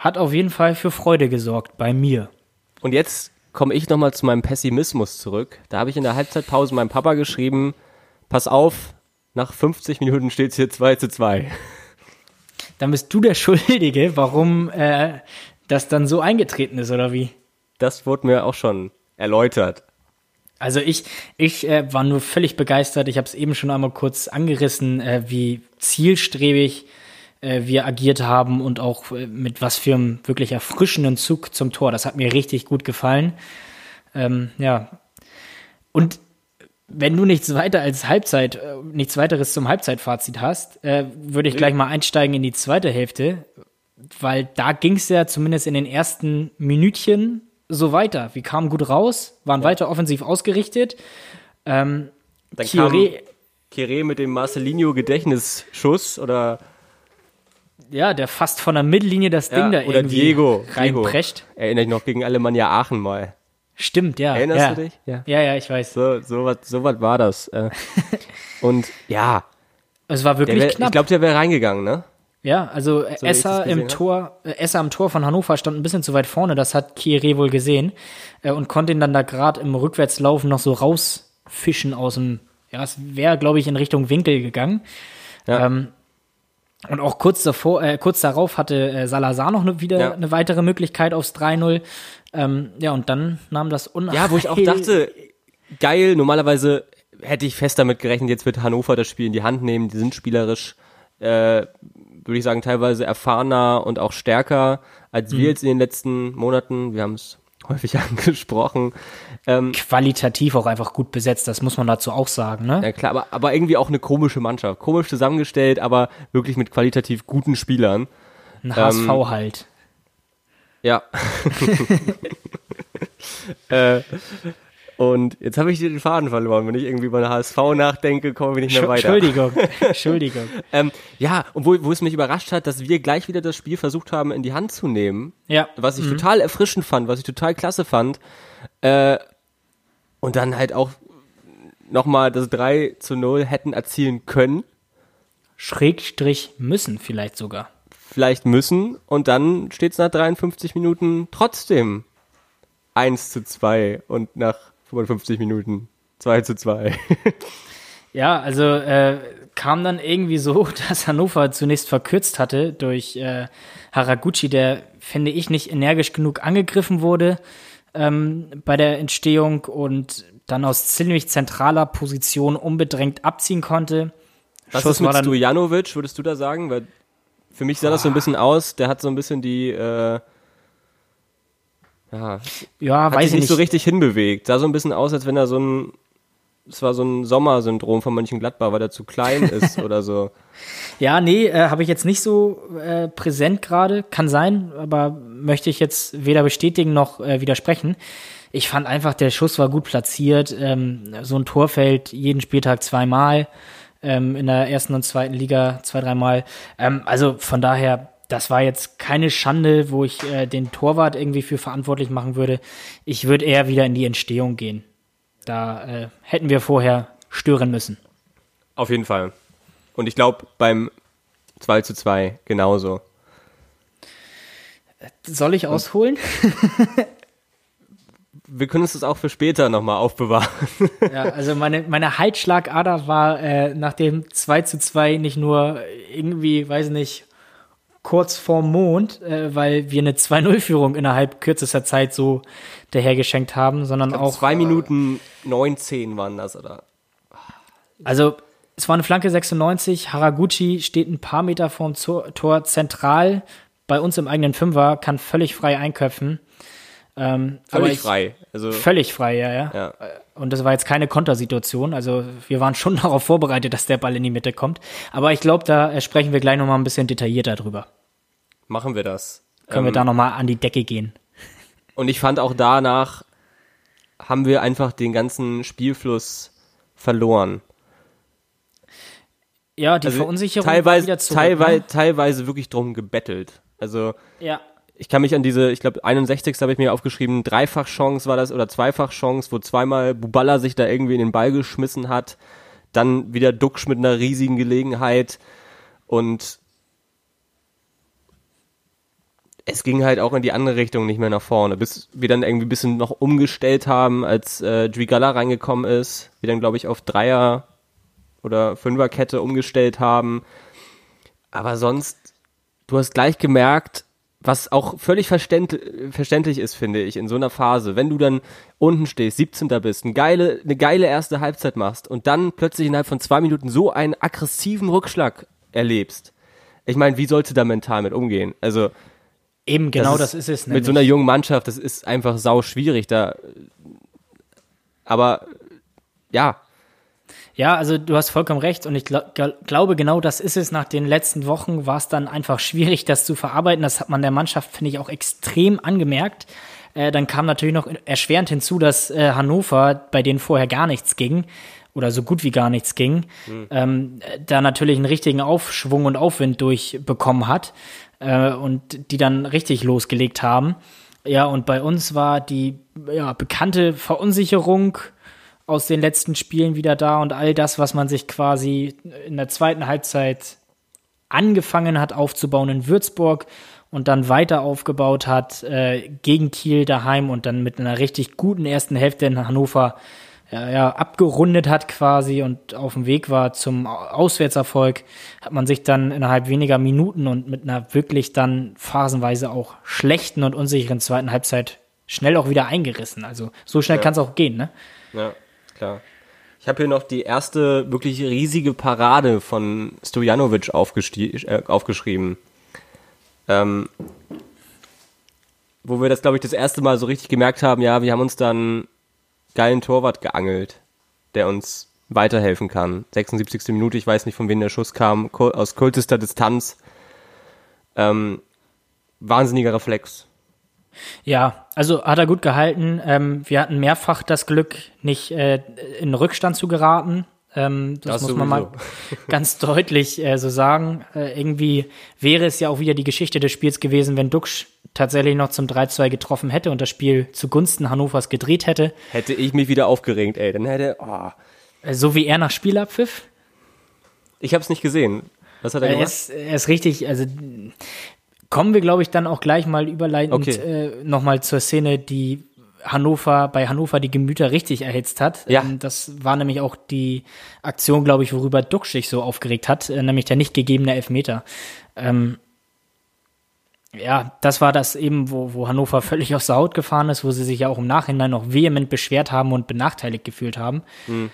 hat auf jeden Fall für Freude gesorgt bei mir. Und jetzt komme ich nochmal zu meinem Pessimismus zurück. Da habe ich in der Halbzeitpause meinem Papa geschrieben, pass auf, nach 50 Minuten steht es hier 2 zu 2. Dann bist du der Schuldige, warum äh, das dann so eingetreten ist, oder wie? Das wurde mir auch schon erläutert. Also ich, ich äh, war nur völlig begeistert. Ich habe es eben schon einmal kurz angerissen, äh, wie zielstrebig äh, wir agiert haben und auch äh, mit was für einem wirklich erfrischenden Zug zum Tor. Das hat mir richtig gut gefallen. Ähm, ja. Und wenn du nichts weiter als Halbzeit, äh, nichts weiteres zum Halbzeitfazit hast, äh, würde ich gleich mal einsteigen in die zweite Hälfte, weil da ging es ja zumindest in den ersten Minütchen so weiter. Wir kamen gut raus, waren ja. weiter offensiv ausgerichtet. Ähm, Dann Kire, Kire mit dem Marcelinho Gedächtnisschuss oder ja, der fast von der Mittellinie das Ding ja, da oder irgendwie Diego, reinprescht. Diego. Erinnere ich noch gegen Alemannia Aachen mal. Stimmt, ja. Erinnerst ja. du dich? Ja. ja, ja, ich weiß. So, so was so was war das. Äh. (laughs) Und ja. Es war wirklich wär, knapp. Ich glaube, der wäre reingegangen, ne? Ja, also so Esser im Tor, äh, Esser am Tor von Hannover stand ein bisschen zu weit vorne, das hat Kieré wohl gesehen äh, und konnte ihn dann da gerade im Rückwärtslaufen noch so rausfischen aus dem, ja, es wäre, glaube ich, in Richtung Winkel gegangen. Ja. Ähm, und auch kurz davor, äh, kurz darauf hatte äh, Salazar noch ne, wieder ja. eine weitere Möglichkeit aufs 3-0. Ähm, ja, und dann nahm das Unheil. Ja, wo ich auch dachte, geil, normalerweise hätte ich fest damit gerechnet, jetzt wird Hannover das Spiel in die Hand nehmen, die sind spielerisch äh, würde ich sagen, teilweise erfahrener und auch stärker als wir mhm. jetzt in den letzten Monaten. Wir haben es häufig (laughs) angesprochen. Ähm, Qualitativ auch einfach gut besetzt, das muss man dazu auch sagen, ne? Ja klar, aber, aber irgendwie auch eine komische Mannschaft. Komisch zusammengestellt, aber wirklich mit qualitativ guten Spielern. Ein HSV ähm, halt. Ja. (laughs) äh, und jetzt habe ich den Faden verloren. Wenn ich irgendwie über den HSV nachdenke, kommen wir nicht mehr weiter. Entschuldigung, (laughs) Entschuldigung. ähm, ja, und wo, wo es mich überrascht hat, dass wir gleich wieder das Spiel versucht haben, in die Hand zu nehmen. Ja. Was ich mhm. total erfrischend fand, was ich total klasse fand. Äh, und dann halt auch nochmal das 3 zu 0 hätten erzielen können. Schrägstrich müssen vielleicht sogar. Vielleicht müssen und dann steht es nach 53 Minuten trotzdem 1 zu 2 und nach 55 Minuten. 2 zu 2. (laughs) ja, also äh, kam dann irgendwie so, (laughs) dass Hannover zunächst verkürzt hatte durch äh, Haraguchi, der, finde ich, nicht energisch genug angegriffen wurde ähm, bei der Entstehung und dann aus ziemlich zentraler Position unbedrängt abziehen konnte. Was Schuss ist mit Stojanovic, würdest du da sagen? Weil für mich sah das so ein bisschen aus, der hat so ein bisschen die äh, ja, ja hat weiß sich nicht nicht so richtig hinbewegt. Sah so ein bisschen aus, als wenn er so ein, es war so ein Sommersyndrom von Mönchengladbach, weil er zu klein ist oder so. (laughs) Ja, nee, äh, habe ich jetzt nicht so äh, präsent gerade. Kann sein, aber möchte ich jetzt weder bestätigen noch äh, widersprechen. Ich fand einfach, der Schuss war gut platziert. Ähm, so ein Tor fällt jeden Spieltag zweimal. Ähm, in der ersten und zweiten Liga zwei, dreimal. Ähm, also von daher das war jetzt keine Schande, wo ich äh, den Torwart irgendwie für verantwortlich machen würde. Ich würde eher wieder in die Entstehung gehen. Da äh, hätten wir vorher stören müssen. Auf jeden Fall. Und ich glaube, beim 2 zu 2 genauso. Soll ich ausholen? (laughs) wir können uns das auch für später nochmal aufbewahren. (laughs) ja, also meine, meine Halsschlagader war äh, nach dem 2 zu 2 nicht nur irgendwie, weiß nicht, kurz vorm Mond, äh, weil wir eine 2-0-Führung innerhalb kürzester Zeit so dahergeschenkt haben, sondern glaub, auch. Zwei Minuten äh, 19 waren das, oder? Also, es war eine Flanke 96. Haraguchi steht ein paar Meter vorm Tor zentral bei uns im eigenen Fünfer, kann völlig frei einköpfen. Ähm, völlig ich, frei. Also, völlig frei, ja, ja, ja. Und das war jetzt keine Kontersituation. Also wir waren schon (laughs) darauf vorbereitet, dass der Ball in die Mitte kommt. Aber ich glaube, da sprechen wir gleich nochmal ein bisschen detaillierter drüber. Machen wir das. Können ähm, wir da nochmal an die Decke gehen. Und ich fand auch danach haben wir einfach den ganzen Spielfluss verloren. Ja, die also Verunsicherung teilweise, teilweise, ne? teilweise wirklich drum gebettelt. Also ja ich kann mich an diese, ich glaube 61. habe ich mir aufgeschrieben, Dreifachchance war das oder Zweifachchance, wo zweimal Buballa sich da irgendwie in den Ball geschmissen hat, dann wieder Duxch mit einer riesigen Gelegenheit und es ging halt auch in die andere Richtung nicht mehr nach vorne, bis wir dann irgendwie ein bisschen noch umgestellt haben, als äh, Drigala reingekommen ist, wir dann glaube ich auf Dreier oder Fünferkette umgestellt haben. Aber sonst, du hast gleich gemerkt, was auch völlig verständlich ist, finde ich, in so einer Phase, wenn du dann unten stehst, 17. bist, eine geile, eine geile erste Halbzeit machst und dann plötzlich innerhalb von zwei Minuten so einen aggressiven Rückschlag erlebst. Ich meine, wie sollst du da mental mit umgehen? Also, Eben, genau das ist, das ist es. Nämlich. Mit so einer jungen Mannschaft, das ist einfach sau schwierig da. Aber ja. Ja, also du hast vollkommen recht und ich glaub, glaube, genau das ist es. Nach den letzten Wochen war es dann einfach schwierig, das zu verarbeiten. Das hat man der Mannschaft, finde ich, auch extrem angemerkt. Äh, dann kam natürlich noch erschwerend hinzu, dass äh, Hannover, bei denen vorher gar nichts ging, oder so gut wie gar nichts ging, mhm. ähm, da natürlich einen richtigen Aufschwung und Aufwind durchbekommen hat äh, und die dann richtig losgelegt haben. Ja, und bei uns war die ja, bekannte Verunsicherung aus den letzten Spielen wieder da und all das, was man sich quasi in der zweiten Halbzeit angefangen hat aufzubauen in Würzburg und dann weiter aufgebaut hat äh, gegen Kiel daheim und dann mit einer richtig guten ersten Hälfte in Hannover ja, abgerundet hat quasi und auf dem Weg war zum Auswärtserfolg, hat man sich dann innerhalb weniger Minuten und mit einer wirklich dann phasenweise auch schlechten und unsicheren zweiten Halbzeit schnell auch wieder eingerissen. Also so schnell ja. kann es auch gehen, ne? Ja, klar. Ich habe hier noch die erste wirklich riesige Parade von Stojanovic äh, aufgeschrieben. Ähm, wo wir das, glaube ich, das erste Mal so richtig gemerkt haben, ja, wir haben uns dann geilen Torwart geangelt, der uns weiterhelfen kann. 76. Minute, ich weiß nicht, von wem der Schuss kam, aus kultester Distanz. Ähm, wahnsinniger Reflex. Ja, also hat er gut gehalten. Ähm, wir hatten mehrfach das Glück, nicht äh, in Rückstand zu geraten. Ähm, das, das, muss man mal (laughs) ganz deutlich äh, so sagen. Äh, irgendwie wäre es ja auch wieder die Geschichte des Spiels gewesen, wenn Duxch tatsächlich noch zum 3-2 getroffen hätte und das Spiel zugunsten Hannovers gedreht hätte. Hätte ich mich wieder aufgeregt, ey. Dann hätte. Oh. So wie er nach Spielabpfiff? Ich habe es nicht gesehen. Was hat er, gemacht? Er ist, er ist richtig, also kommen wir, glaube ich, dann auch gleich mal überleitend okay. äh, nochmal zur Szene, die Hannover, bei Hannover die Gemüter richtig erhitzt hat. Ja. Ähm, das war nämlich auch die Aktion, glaube ich, worüber Duck sich so aufgeregt hat, äh, nämlich der nicht gegebene Elfmeter. Ähm, ja, das war das eben, wo, wo Hannover völlig aus der Haut gefahren ist, wo sie sich ja auch im Nachhinein noch vehement beschwert haben und benachteiligt gefühlt haben. Mhm.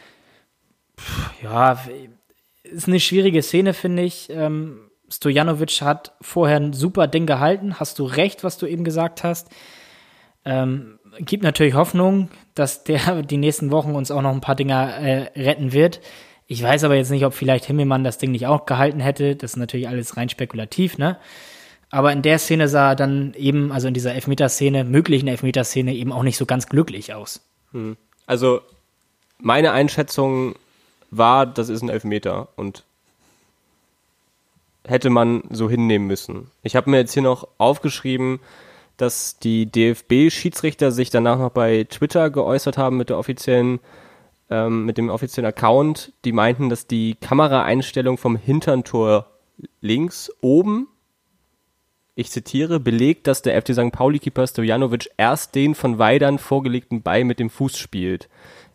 Ja, ist eine schwierige Szene, finde ich. Ähm, Stojanovic hat vorher ein super Ding gehalten. Hast du recht, was du eben gesagt hast. Ähm, gibt natürlich Hoffnung, dass der (laughs) die nächsten Wochen uns auch noch ein paar Dinger äh, retten wird. Ich weiß aber jetzt nicht, ob vielleicht Himmelmann das Ding nicht auch gehalten hätte. Das ist natürlich alles rein spekulativ, ne? Aber in der Szene sah er dann eben, also in dieser Elfmeterszene, möglichen Elfmeterszene, eben auch nicht so ganz glücklich aus. Hm. Also, meine Einschätzung war, das ist ein Elfmeter und hätte man so hinnehmen müssen. Ich habe mir jetzt hier noch aufgeschrieben, dass die DFB-Schiedsrichter sich danach noch bei Twitter geäußert haben mit der offiziellen, ähm, mit dem offiziellen Account. Die meinten, dass die Kameraeinstellung vom Hinterntor links oben, ich zitiere, belegt, dass der FC St. Pauli-Keeper Stojanovic erst den von Weidern vorgelegten Ball mit dem Fuß spielt.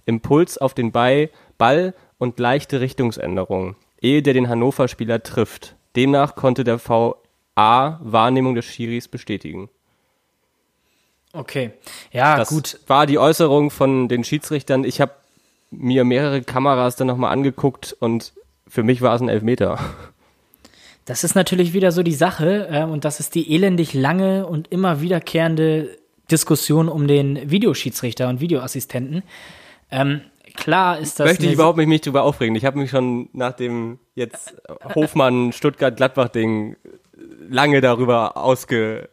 Impuls auf den Ball, Ball und leichte Richtungsänderung, ehe der den Hannover-Spieler trifft. Demnach konnte der VA Wahrnehmung des Schiris bestätigen. Okay, ja, das gut. War die Äußerung von den Schiedsrichtern. Ich habe mir mehrere Kameras dann nochmal angeguckt und für mich war es ein Elfmeter. Das ist natürlich wieder so die Sache äh, und das ist die elendig lange und immer wiederkehrende Diskussion um den Videoschiedsrichter und Videoassistenten. Ähm, klar ist das. Möchte ich überhaupt nicht mich drüber aufregen. Ich habe mich schon nach dem jetzt Hofmann Stuttgart Gladbach Ding lange darüber ausge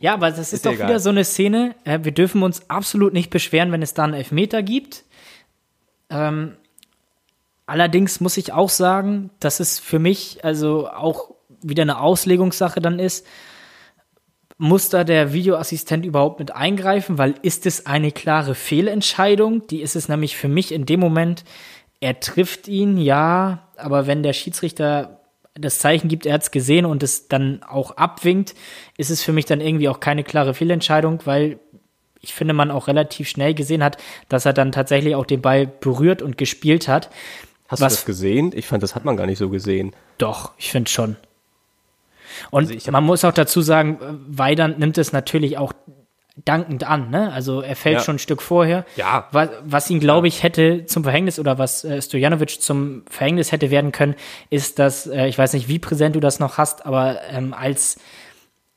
ja, aber das ist, ist doch egal. wieder so eine Szene. Äh, wir dürfen uns absolut nicht beschweren, wenn es da einen Elfmeter gibt. Ähm, allerdings muss ich auch sagen, dass es für mich also auch wieder eine Auslegungssache dann ist. Muss da der Videoassistent überhaupt mit eingreifen? Weil ist es eine klare Fehlentscheidung? Die ist es nämlich für mich in dem Moment, er trifft ihn, ja, aber wenn der Schiedsrichter das Zeichen gibt, er hat es gesehen und es dann auch abwinkt, ist es für mich dann irgendwie auch keine klare Fehlentscheidung, weil ich finde, man auch relativ schnell gesehen hat, dass er dann tatsächlich auch den Ball berührt und gespielt hat. Hast was, du das gesehen? Ich fand, das hat man gar nicht so gesehen. Doch, ich finde schon. Und also man muss auch dazu sagen, Weidand nimmt es natürlich auch dankend an, ne? Also er fällt ja. schon ein Stück vorher. Ja. Was, was ihn, glaube ich, hätte zum Verhängnis oder was äh, Stojanovic zum Verhängnis hätte werden können, ist, dass, äh, ich weiß nicht, wie präsent du das noch hast, aber ähm, als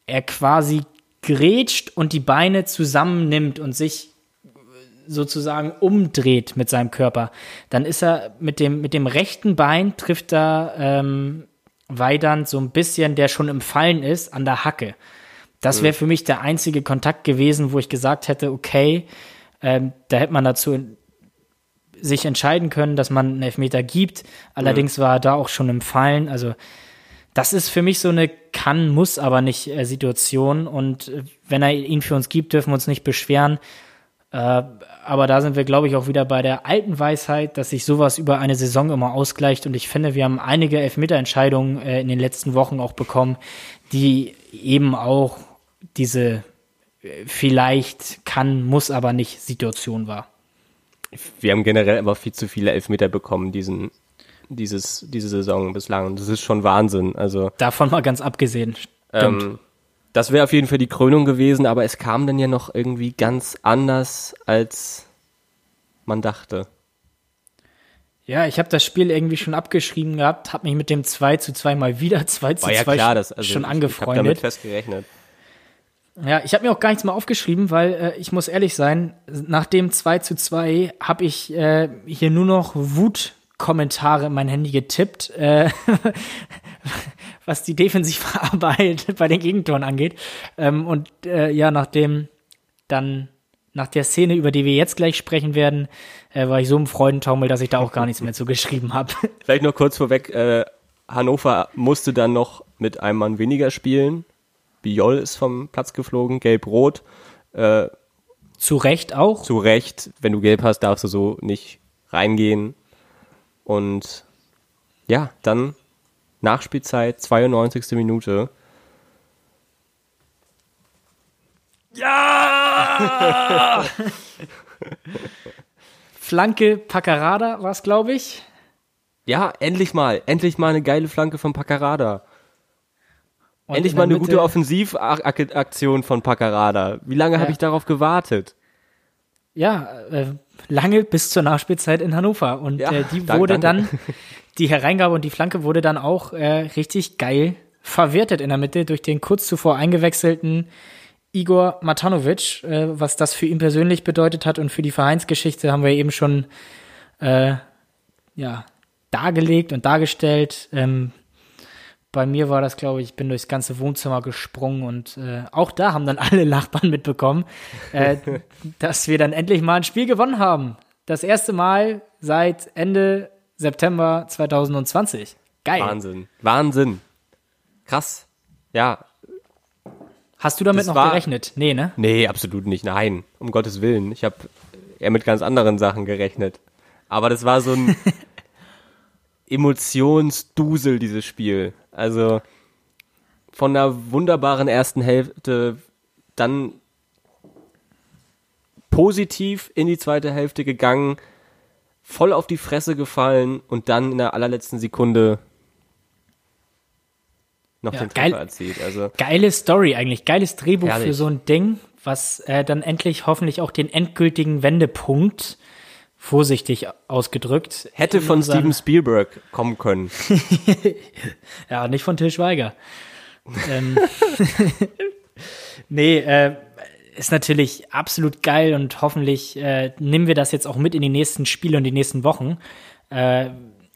er quasi grätscht und die Beine zusammennimmt und sich sozusagen umdreht mit seinem Körper, dann ist er mit dem, mit dem rechten Bein trifft er ähm, Weidand so ein bisschen, der schon im Fallen ist, an der Hacke. Das wäre für mich der einzige Kontakt gewesen, wo ich gesagt hätte, okay, ähm, da hätte man dazu sich entscheiden können, dass man einen Elfmeter gibt. Allerdings mhm. war er da auch schon im Fallen. Also das ist für mich so eine kann, muss aber nicht äh, Situation. Und äh, wenn er ihn für uns gibt, dürfen wir uns nicht beschweren. Äh, aber da sind wir, glaube ich, auch wieder bei der alten Weisheit, dass sich sowas über eine Saison immer ausgleicht. Und ich finde, wir haben einige Elfmeterentscheidungen äh, in den letzten Wochen auch bekommen, die eben auch diese äh, vielleicht kann, muss aber nicht Situation war. Wir haben generell immer viel zu viele Elfmeter bekommen, diesen, dieses, diese Saison bislang. Und das ist schon Wahnsinn. Also, Davon mal ganz abgesehen. Ähm, das wäre auf jeden Fall die Krönung gewesen, aber es kam dann ja noch irgendwie ganz anders, als man dachte. Ja, ich habe das Spiel irgendwie schon abgeschrieben gehabt, habe mich mit dem 2 zu 2 mal wieder (laughs) 2 zu War ja 2 klar, das, also schon ich, angefreundet. Ich damit fest gerechnet. Ja, ich habe mir auch gar nichts mehr aufgeschrieben, weil äh, ich muss ehrlich sein, nach dem 2 zu 2 habe ich äh, hier nur noch Wutkommentare in mein Handy getippt, äh, (laughs) was die Defensivarbeit (laughs) bei den Gegentoren angeht. Ähm, und äh, ja, nachdem dann nach der Szene, über die wir jetzt gleich sprechen werden, äh, war ich so im Freudentaumel, dass ich da auch gar nichts mehr zu geschrieben habe. (laughs) Vielleicht noch kurz vorweg, äh, Hannover musste dann noch mit einem Mann weniger spielen Biol ist vom Platz geflogen, gelb-rot. Äh, zu Recht auch? Zu Recht. Wenn du gelb hast, darfst du so nicht reingehen. Und ja, dann Nachspielzeit, 92. Minute. Ja! (laughs) Flanke Paccarada war es, glaube ich. Ja, endlich mal. Endlich mal eine geile Flanke von Paccarada. Und Endlich mal eine Mitte, gute Offensivaktion von Paccarada. Wie lange ja. habe ich darauf gewartet? Ja, äh, lange bis zur Nachspielzeit in Hannover. Und ja, äh, die wurde danke. dann, die Hereingabe und die Flanke wurde dann auch äh, richtig geil verwertet in der Mitte durch den kurz zuvor eingewechselten Igor Matanovic. Äh, was das für ihn persönlich bedeutet hat und für die Vereinsgeschichte haben wir eben schon äh, ja, dargelegt und dargestellt. Ähm, bei mir war das, glaube ich, ich bin durchs ganze Wohnzimmer gesprungen und äh, auch da haben dann alle (laughs) Nachbarn mitbekommen, äh, (laughs) dass wir dann endlich mal ein Spiel gewonnen haben. Das erste Mal seit Ende September 2020. Geil. Wahnsinn. Wahnsinn. Krass. Ja. Hast du damit noch war, gerechnet? Nee, ne? Nee, absolut nicht. Nein. Um Gottes Willen. Ich habe eher mit ganz anderen Sachen gerechnet. Aber das war so ein (laughs) Emotionsdusel, dieses Spiel. Also von einer wunderbaren ersten Hälfte dann positiv in die zweite Hälfte gegangen, voll auf die Fresse gefallen und dann in der allerletzten Sekunde noch ja, den Treffer geil, erzielt. Also geile Story eigentlich, geiles Drehbuch herrlich. für so ein Ding, was äh, dann endlich hoffentlich auch den endgültigen Wendepunkt vorsichtig ausgedrückt. Hätte von Steven Spielberg kommen können. (laughs) ja, nicht von Till Schweiger. ähm, (laughs) nee, äh, ist natürlich absolut geil und hoffentlich äh, nehmen wir das jetzt auch mit in die nächsten Spiele und die nächsten Wochen. Äh,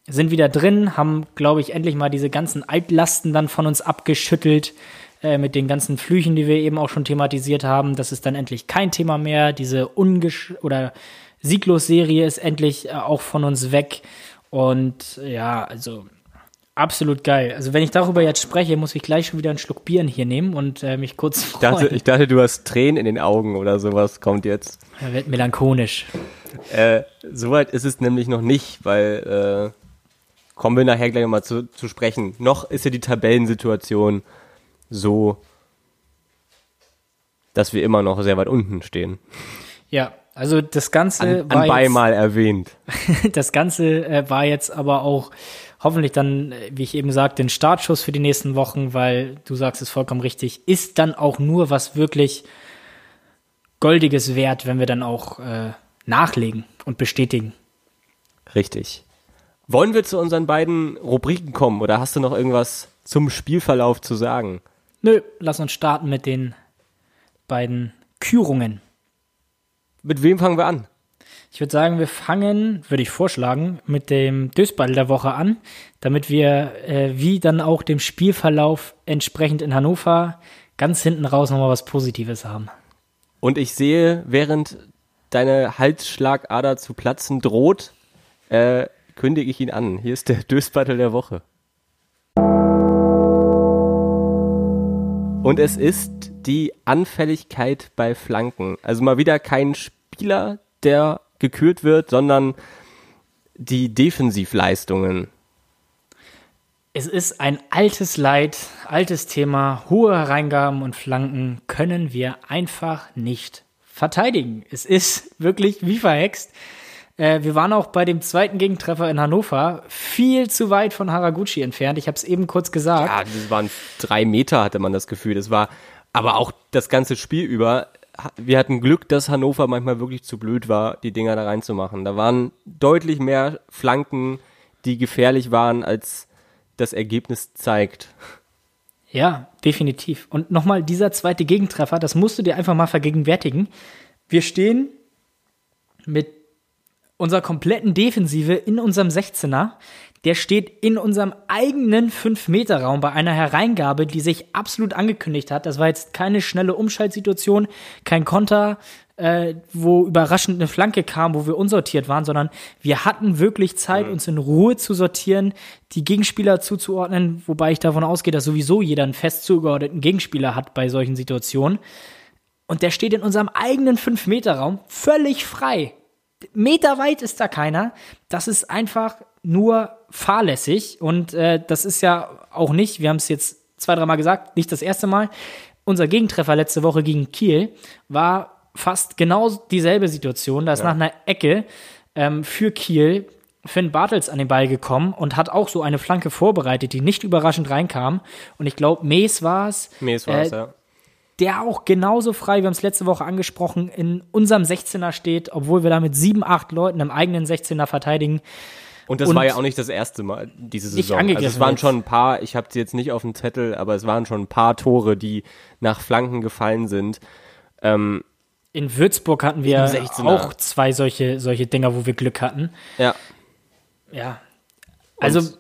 sind wieder drin, haben, glaube ich, endlich mal diese ganzen Altlasten dann von uns abgeschüttelt äh, mit den ganzen Flüchen, die wir eben auch schon thematisiert haben. Das ist dann endlich kein Thema mehr. Diese ungesch oder Sieglos-Serie ist endlich äh, auch von uns weg. Und ja, also Absolut geil. Also wenn ich darüber jetzt spreche, muss ich gleich schon wieder einen Schluck Bier hier nehmen und äh, mich kurz freuen. Ich dachte, ich dachte, du hast Tränen in den Augen oder sowas kommt jetzt. Er wird melancholisch. Äh, Soweit ist es nämlich noch nicht, weil äh, kommen wir nachher gleich nochmal zu, zu sprechen. Noch ist ja die Tabellensituation so, dass wir immer noch sehr weit unten stehen. Ja, also das Ganze an, war anbei jetzt, erwähnt. (laughs) das Ganze äh, war jetzt aber auch hoffentlich dann, äh, wie ich eben sagte, den Startschuss für die nächsten Wochen, weil du sagst es vollkommen richtig, ist dann auch nur was wirklich Goldiges wert, wenn wir dann auch äh, nachlegen und bestätigen. Richtig. Wollen wir zu unseren beiden Rubriken kommen oder hast du noch irgendwas zum Spielverlauf zu sagen? Nö, lass uns starten mit den beiden Kürungen. Mit wem fangen wir an? Ich würde sagen, wir fangen, würde ich vorschlagen, mit dem Dösball der Woche an, damit wir, äh, wie dann auch dem Spielverlauf entsprechend in Hannover, ganz hinten raus nochmal was Positives haben. Und ich sehe, während deine Halsschlagader zu platzen droht, äh, kündige ich ihn an. Hier ist der Dösbattle der Woche. Und es ist die Anfälligkeit bei Flanken. Also mal wieder kein Spieler, der gekürt wird, sondern die Defensivleistungen. Es ist ein altes Leid, altes Thema. Hohe Hereingaben und Flanken können wir einfach nicht verteidigen. Es ist wirklich wie verhext. Äh, wir waren auch bei dem zweiten Gegentreffer in Hannover viel zu weit von Haraguchi entfernt. Ich habe es eben kurz gesagt. Ja, das waren drei Meter, hatte man das Gefühl. Das war aber auch das ganze Spiel über wir hatten Glück, dass Hannover manchmal wirklich zu blöd war, die Dinger da reinzumachen. Da waren deutlich mehr Flanken, die gefährlich waren, als das Ergebnis zeigt. Ja, definitiv. Und nochmal, dieser zweite Gegentreffer, das musst du dir einfach mal vergegenwärtigen. Wir stehen mit unserer kompletten Defensive in unserem 16er der steht in unserem eigenen 5-Meter-Raum bei einer Hereingabe, die sich absolut angekündigt hat. Das war jetzt keine schnelle Umschaltsituation, kein Konter, äh, wo überraschend eine Flanke kam, wo wir unsortiert waren, sondern wir hatten wirklich Zeit, mhm. uns in Ruhe zu sortieren, die Gegenspieler zuzuordnen, wobei ich davon ausgehe, dass sowieso jeder einen fest zugeordneten Gegenspieler hat bei solchen Situationen. Und der steht in unserem eigenen 5-Meter-Raum völlig frei. Meter weit ist da keiner. Das ist einfach nur fahrlässig und äh, das ist ja auch nicht, wir haben es jetzt zwei, dreimal gesagt, nicht das erste Mal. Unser Gegentreffer letzte Woche gegen Kiel war fast genau dieselbe Situation. Da ist ja. nach einer Ecke ähm, für Kiel Finn Bartels an den Ball gekommen und hat auch so eine Flanke vorbereitet, die nicht überraschend reinkam. Und ich glaube, Mees war es. Mees war es, äh, ja. Der auch genauso frei, wir haben es letzte Woche angesprochen, in unserem 16er steht, obwohl wir da mit sieben, acht Leuten im eigenen 16er verteidigen. Und das und war ja auch nicht das erste Mal diese Saison. Also es waren schon ein paar, ich habe sie jetzt nicht auf dem Zettel, aber es waren schon ein paar Tore, die nach Flanken gefallen sind. Ähm, in Würzburg hatten wir auch zwei solche, solche Dinger, wo wir Glück hatten. Ja. Ja. Also. Und,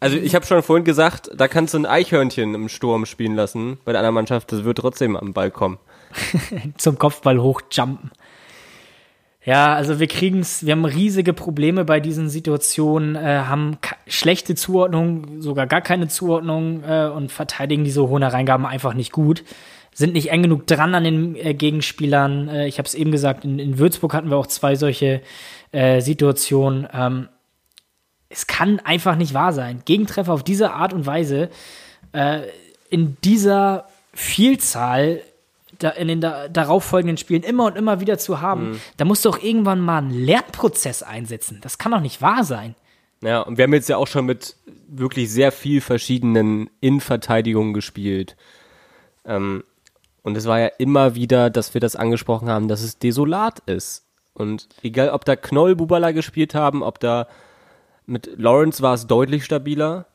also ich habe schon vorhin gesagt, da kannst du ein Eichhörnchen im Sturm spielen lassen bei der anderen Mannschaft, das wird trotzdem am Ball kommen. (laughs) Zum Kopfball hochjumpen. Ja, also wir kriegen's, wir haben riesige Probleme bei diesen Situationen, äh, haben schlechte Zuordnung, sogar gar keine Zuordnung äh, und verteidigen diese hohen Reingaben einfach nicht gut. Sind nicht eng genug dran an den äh, Gegenspielern. Äh, ich habe es eben gesagt, in, in, Würzburg hatten wir auch zwei solche äh, Situationen. Ähm, es kann einfach nicht wahr sein. Gegentreffer auf diese Art und Weise äh, in dieser Vielzahl da in den da, darauffolgenden Spielen immer und immer wieder zu haben, mhm. da musst du auch irgendwann mal einen Lernprozess einsetzen. Das kann doch nicht wahr sein. Ja, und wir haben jetzt ja auch schon mit wirklich sehr viel verschiedenen Innenverteidigungen gespielt. Ähm, und es war ja immer wieder, dass wir das angesprochen haben, dass es desolat ist. Und egal, ob da Knoll Bubala gespielt haben, ob da mit Lawrence war es deutlich stabiler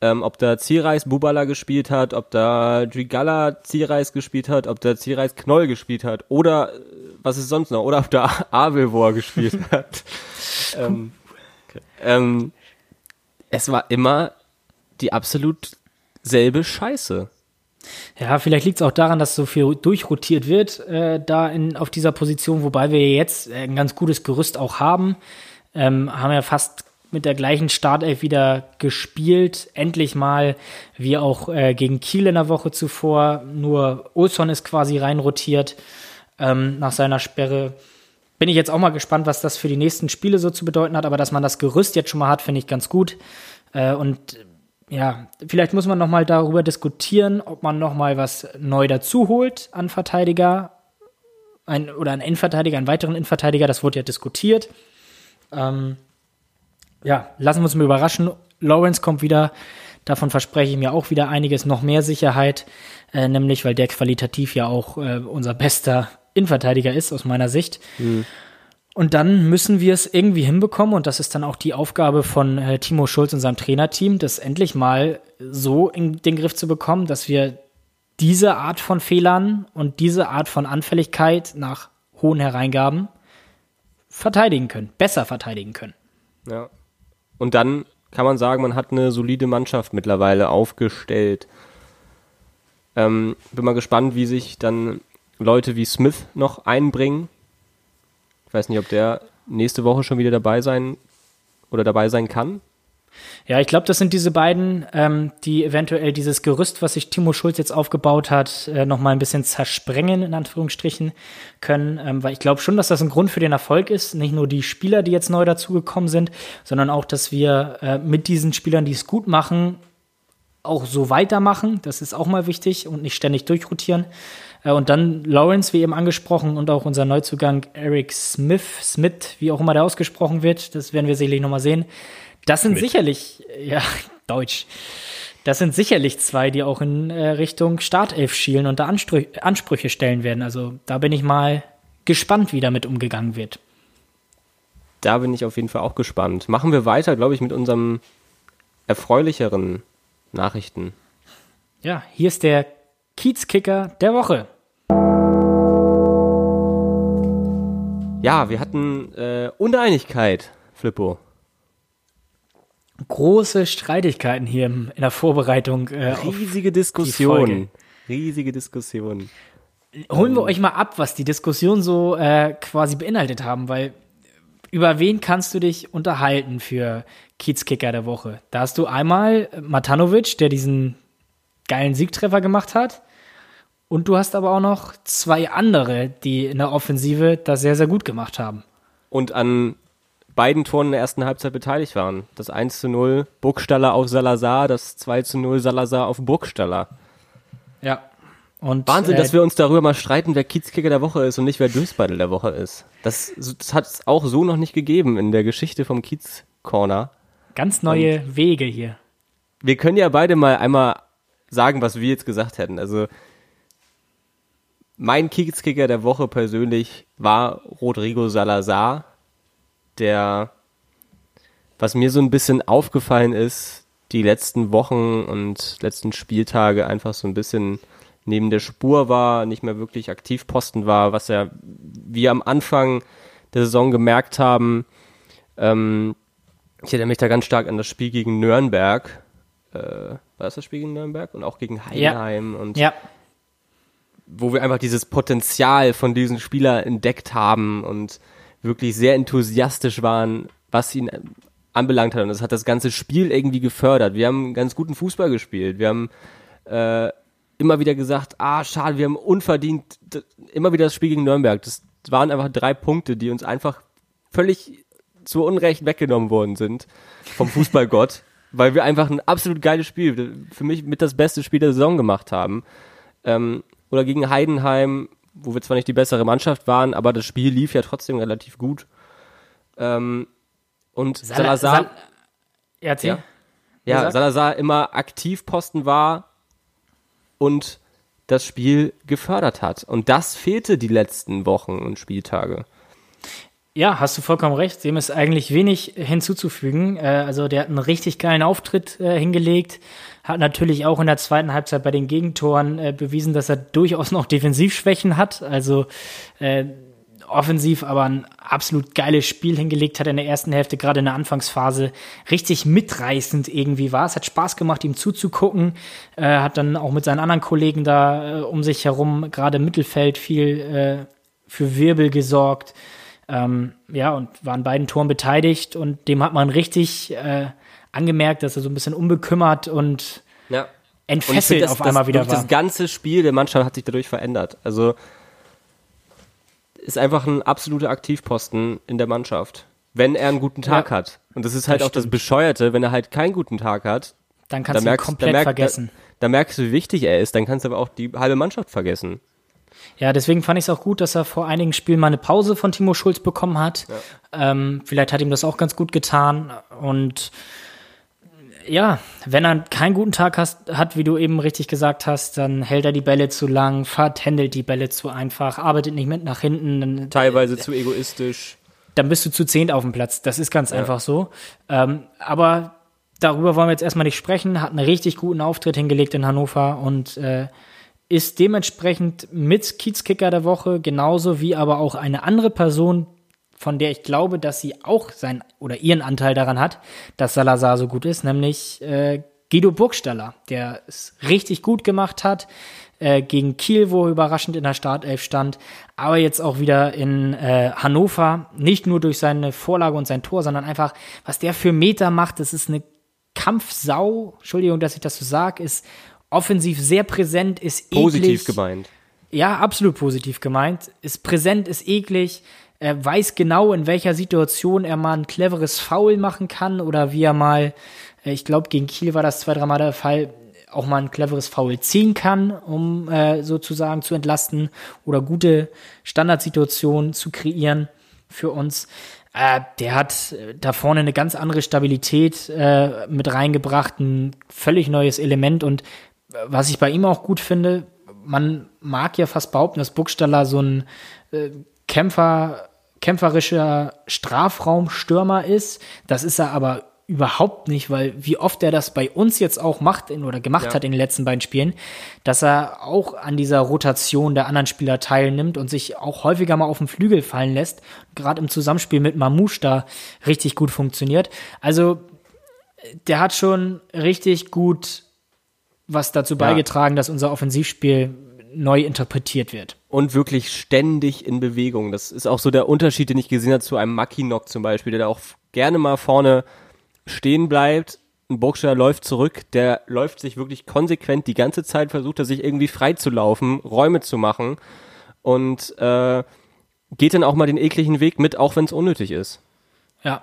ähm, ob da Zierreis Bubala gespielt hat, ob da Drigala Zierreis gespielt hat, ob da Zierreis Knoll gespielt hat oder äh, was ist sonst noch, oder ob da (laughs) Avilvor gespielt (laughs) hat. ähm, okay. ähm, es war immer die absolut selbe Scheiße. Ja, vielleicht liegt es auch daran, dass so viel durchrotiert wird äh, da in, auf dieser Position, wobei wir jetzt ein ganz gutes Gerüst auch haben. Ähm, haben ja fast mit der gleichen Startelf wieder gespielt. Endlich mal, wie auch äh, gegen Kiel in der Woche zuvor. Nur Olsson ist quasi reinrotiert ähm, nach seiner Sperre. Bin ich jetzt auch mal gespannt, was das für die nächsten Spiele so zu bedeuten hat. Aber dass man das Gerüst jetzt schon mal hat, finde ich ganz gut. Äh, und ja, vielleicht muss man noch mal darüber diskutieren, ob man noch mal was neu dazu holt an Verteidiger. Ein, oder einen Innenverteidiger, einen weiteren Innenverteidiger. Das wurde ja diskutiert. Ähm, ja, lassen wir uns mal überraschen. Lawrence kommt wieder. Davon verspreche ich mir auch wieder einiges, noch mehr Sicherheit, äh, nämlich weil der qualitativ ja auch äh, unser bester Innenverteidiger ist, aus meiner Sicht. Mhm. Und dann müssen wir es irgendwie hinbekommen, und das ist dann auch die Aufgabe von äh, Timo Schulz und seinem Trainerteam, das endlich mal so in den Griff zu bekommen, dass wir diese Art von Fehlern und diese Art von Anfälligkeit nach hohen Hereingaben verteidigen können, besser verteidigen können. Ja. Und dann kann man sagen, man hat eine solide Mannschaft mittlerweile aufgestellt. Ähm, bin mal gespannt, wie sich dann Leute wie Smith noch einbringen. Ich weiß nicht, ob der nächste Woche schon wieder dabei sein oder dabei sein kann. Ja, ich glaube, das sind diese beiden, ähm, die eventuell dieses Gerüst, was sich Timo Schulz jetzt aufgebaut hat, äh, noch mal ein bisschen zersprengen, in Anführungsstrichen, können. Ähm, weil ich glaube schon, dass das ein Grund für den Erfolg ist. Nicht nur die Spieler, die jetzt neu dazugekommen sind, sondern auch, dass wir äh, mit diesen Spielern, die es gut machen, auch so weitermachen. Das ist auch mal wichtig und nicht ständig durchrotieren. Äh, und dann Lawrence, wie eben angesprochen, und auch unser Neuzugang Eric Smith, Smith, wie auch immer der ausgesprochen wird, das werden wir sicherlich noch mal sehen das sind Mit. sicherlich, ja, Deutsch. Das sind sicherlich zwei, die auch in äh, Richtung Startelf schielen und da Anstrü Ansprüche stellen werden. Also da bin ich mal gespannt, wie damit umgegangen wird. Da bin ich auf jeden Fall auch gespannt. Machen wir weiter, glaube ich, mit unserem erfreulicheren Nachrichten. Ja, hier ist der Kiezkicker der Woche. Ja, wir hatten äh, Uneinigkeit, Flippo große Streitigkeiten hier in der Vorbereitung. Äh, Riesige Diskussion. Riesige Diskussion. Holen wir euch mal ab, was die Diskussion so äh, quasi beinhaltet haben, weil über wen kannst du dich unterhalten für Kiezkicker der Woche? Da hast du einmal Matanovic, der diesen geilen Siegtreffer gemacht hat. Und du hast aber auch noch zwei andere, die in der Offensive das sehr, sehr gut gemacht haben. Und an beiden Toren in der ersten Halbzeit beteiligt waren. Das 1 zu 0 Burgstaller auf Salazar, das 2 zu 0 Salazar auf Burgstaller. Ja. Und, Wahnsinn, äh, dass wir uns darüber mal streiten, wer Kiezkicker der Woche ist und nicht wer Dösbeidel der Woche ist. Das, das hat es auch so noch nicht gegeben in der Geschichte vom Kiez Corner. Ganz neue und Wege hier. Wir können ja beide mal einmal sagen, was wir jetzt gesagt hätten. Also mein Kiezkicker der Woche persönlich war Rodrigo Salazar der, was mir so ein bisschen aufgefallen ist, die letzten Wochen und letzten Spieltage einfach so ein bisschen neben der Spur war, nicht mehr wirklich aktiv posten war, was ja wir am Anfang der Saison gemerkt haben. Ähm, ich erinnere mich da ganz stark an das Spiel gegen Nürnberg. Äh, war das das Spiel gegen Nürnberg? Und auch gegen Heidenheim. Ja. Und ja. wo wir einfach dieses Potenzial von diesen Spieler entdeckt haben und wirklich sehr enthusiastisch waren, was ihn anbelangt hat. Und das hat das ganze Spiel irgendwie gefördert. Wir haben ganz guten Fußball gespielt. Wir haben äh, immer wieder gesagt, ah, schade, wir haben unverdient immer wieder das Spiel gegen Nürnberg. Das waren einfach drei Punkte, die uns einfach völlig zu Unrecht weggenommen worden sind vom (laughs) Fußballgott, weil wir einfach ein absolut geiles Spiel, für mich mit das beste Spiel der Saison gemacht haben. Ähm, oder gegen Heidenheim wo wir zwar nicht die bessere Mannschaft waren, aber das Spiel lief ja trotzdem relativ gut. Ähm, und Sal Salazar. Sal ja, ja Salazar immer aktiv Posten war und das Spiel gefördert hat. Und das fehlte die letzten Wochen und Spieltage. Ja, hast du vollkommen recht. Dem ist eigentlich wenig hinzuzufügen. Äh, also der hat einen richtig geilen Auftritt äh, hingelegt, hat natürlich auch in der zweiten Halbzeit bei den Gegentoren äh, bewiesen, dass er durchaus noch Defensivschwächen hat. Also offensiv aber ein absolut geiles Spiel hingelegt hat in der ersten Hälfte, gerade in der Anfangsphase. Richtig mitreißend irgendwie war. Es hat Spaß gemacht, ihm zuzugucken. Äh, hat dann auch mit seinen anderen Kollegen da äh, um sich herum, gerade im Mittelfeld, viel äh, für Wirbel gesorgt Ähm, ja, und waren beiden Toren beteiligt und dem hat man richtig äh, angemerkt, dass er so ein bisschen unbekümmert und ja. entfesselt das, auf einmal das, wieder war. Das ganze Spiel der Mannschaft hat sich dadurch verändert. Also ist einfach ein absoluter Aktivposten in der Mannschaft, wenn er einen guten Tag ja, hat. Und das ist halt das auch stimmt. das Bescheuerte, wenn er halt keinen guten Tag hat. Dann kannst du ihn komplett merkst, vergessen. Da, da merkst du, wie wichtig er ist. Dann kannst du aber auch die halbe Mannschaft vergessen. Ja, deswegen fand ich es auch gut, dass er vor einigen Spielen mal eine Pause von Timo Schulz bekommen hat. Ja. Ähm, vielleicht hat ihm das auch ganz gut getan. Und ja, wenn er keinen guten Tag hast, hat, wie du eben richtig gesagt hast, dann hält er die Bälle zu lang, vertändelt die Bälle zu einfach, arbeitet nicht mit nach hinten. Dann, Teilweise äh, zu egoistisch. Dann bist du zu zehnt auf dem Platz. Das ist ganz ja. einfach so. Ähm, aber darüber wollen wir jetzt erstmal nicht sprechen. Hat einen richtig guten Auftritt hingelegt in Hannover und äh, ist dementsprechend mit Kiezkicker der Woche, genauso wie aber auch eine andere Person, von der ich glaube, dass sie auch sein oder ihren Anteil daran hat, dass Salazar so gut ist, nämlich äh, Guido Burgstaller, der es richtig gut gemacht hat äh, gegen Kiel, wo er überraschend in der Startelf stand, aber jetzt auch wieder in äh, Hannover, nicht nur durch seine Vorlage und sein Tor, sondern einfach, was der für Meter macht, das ist eine Kampfsau, Entschuldigung, dass ich das so sage, ist offensiv sehr präsent, ist eklig. Positiv gemeint. Ja, absolut positiv gemeint. Ist präsent, ist eklig, er weiß genau, in welcher Situation er mal ein cleveres Foul machen kann oder wie er mal, äh, ich glaube, gegen Kiel war das zwei, dreimal der Fall, auch mal ein cleveres Foul ziehen kann, um äh, sozusagen zu entlasten oder gute Standardsituationen zu kreieren für uns. Äh, der hat äh, da vorne eine ganz andere Stabilität äh, mit reingebracht, ein völlig neues Element und was ich bei ihm auch gut finde, man mag ja fast behaupten, dass Buchstaller so ein äh, Kämpfer kämpferischer Strafraumstürmer ist. Das ist er aber überhaupt nicht, weil wie oft er das bei uns jetzt auch macht in, oder gemacht ja. hat in den letzten beiden Spielen, dass er auch an dieser Rotation der anderen Spieler teilnimmt und sich auch häufiger mal auf den Flügel fallen lässt, gerade im Zusammenspiel mit Mamouche da richtig gut funktioniert. Also der hat schon richtig gut was dazu beigetragen, dass unser Offensivspiel neu interpretiert wird. Und wirklich ständig in Bewegung. Das ist auch so der Unterschied, den ich gesehen habe zu einem Mackinock zum Beispiel, der da auch gerne mal vorne stehen bleibt. Ein Burgstaller läuft zurück, der läuft sich wirklich konsequent die ganze Zeit, versucht er sich irgendwie frei zu laufen, Räume zu machen und äh, geht dann auch mal den ekligen Weg mit, auch wenn es unnötig ist. Ja,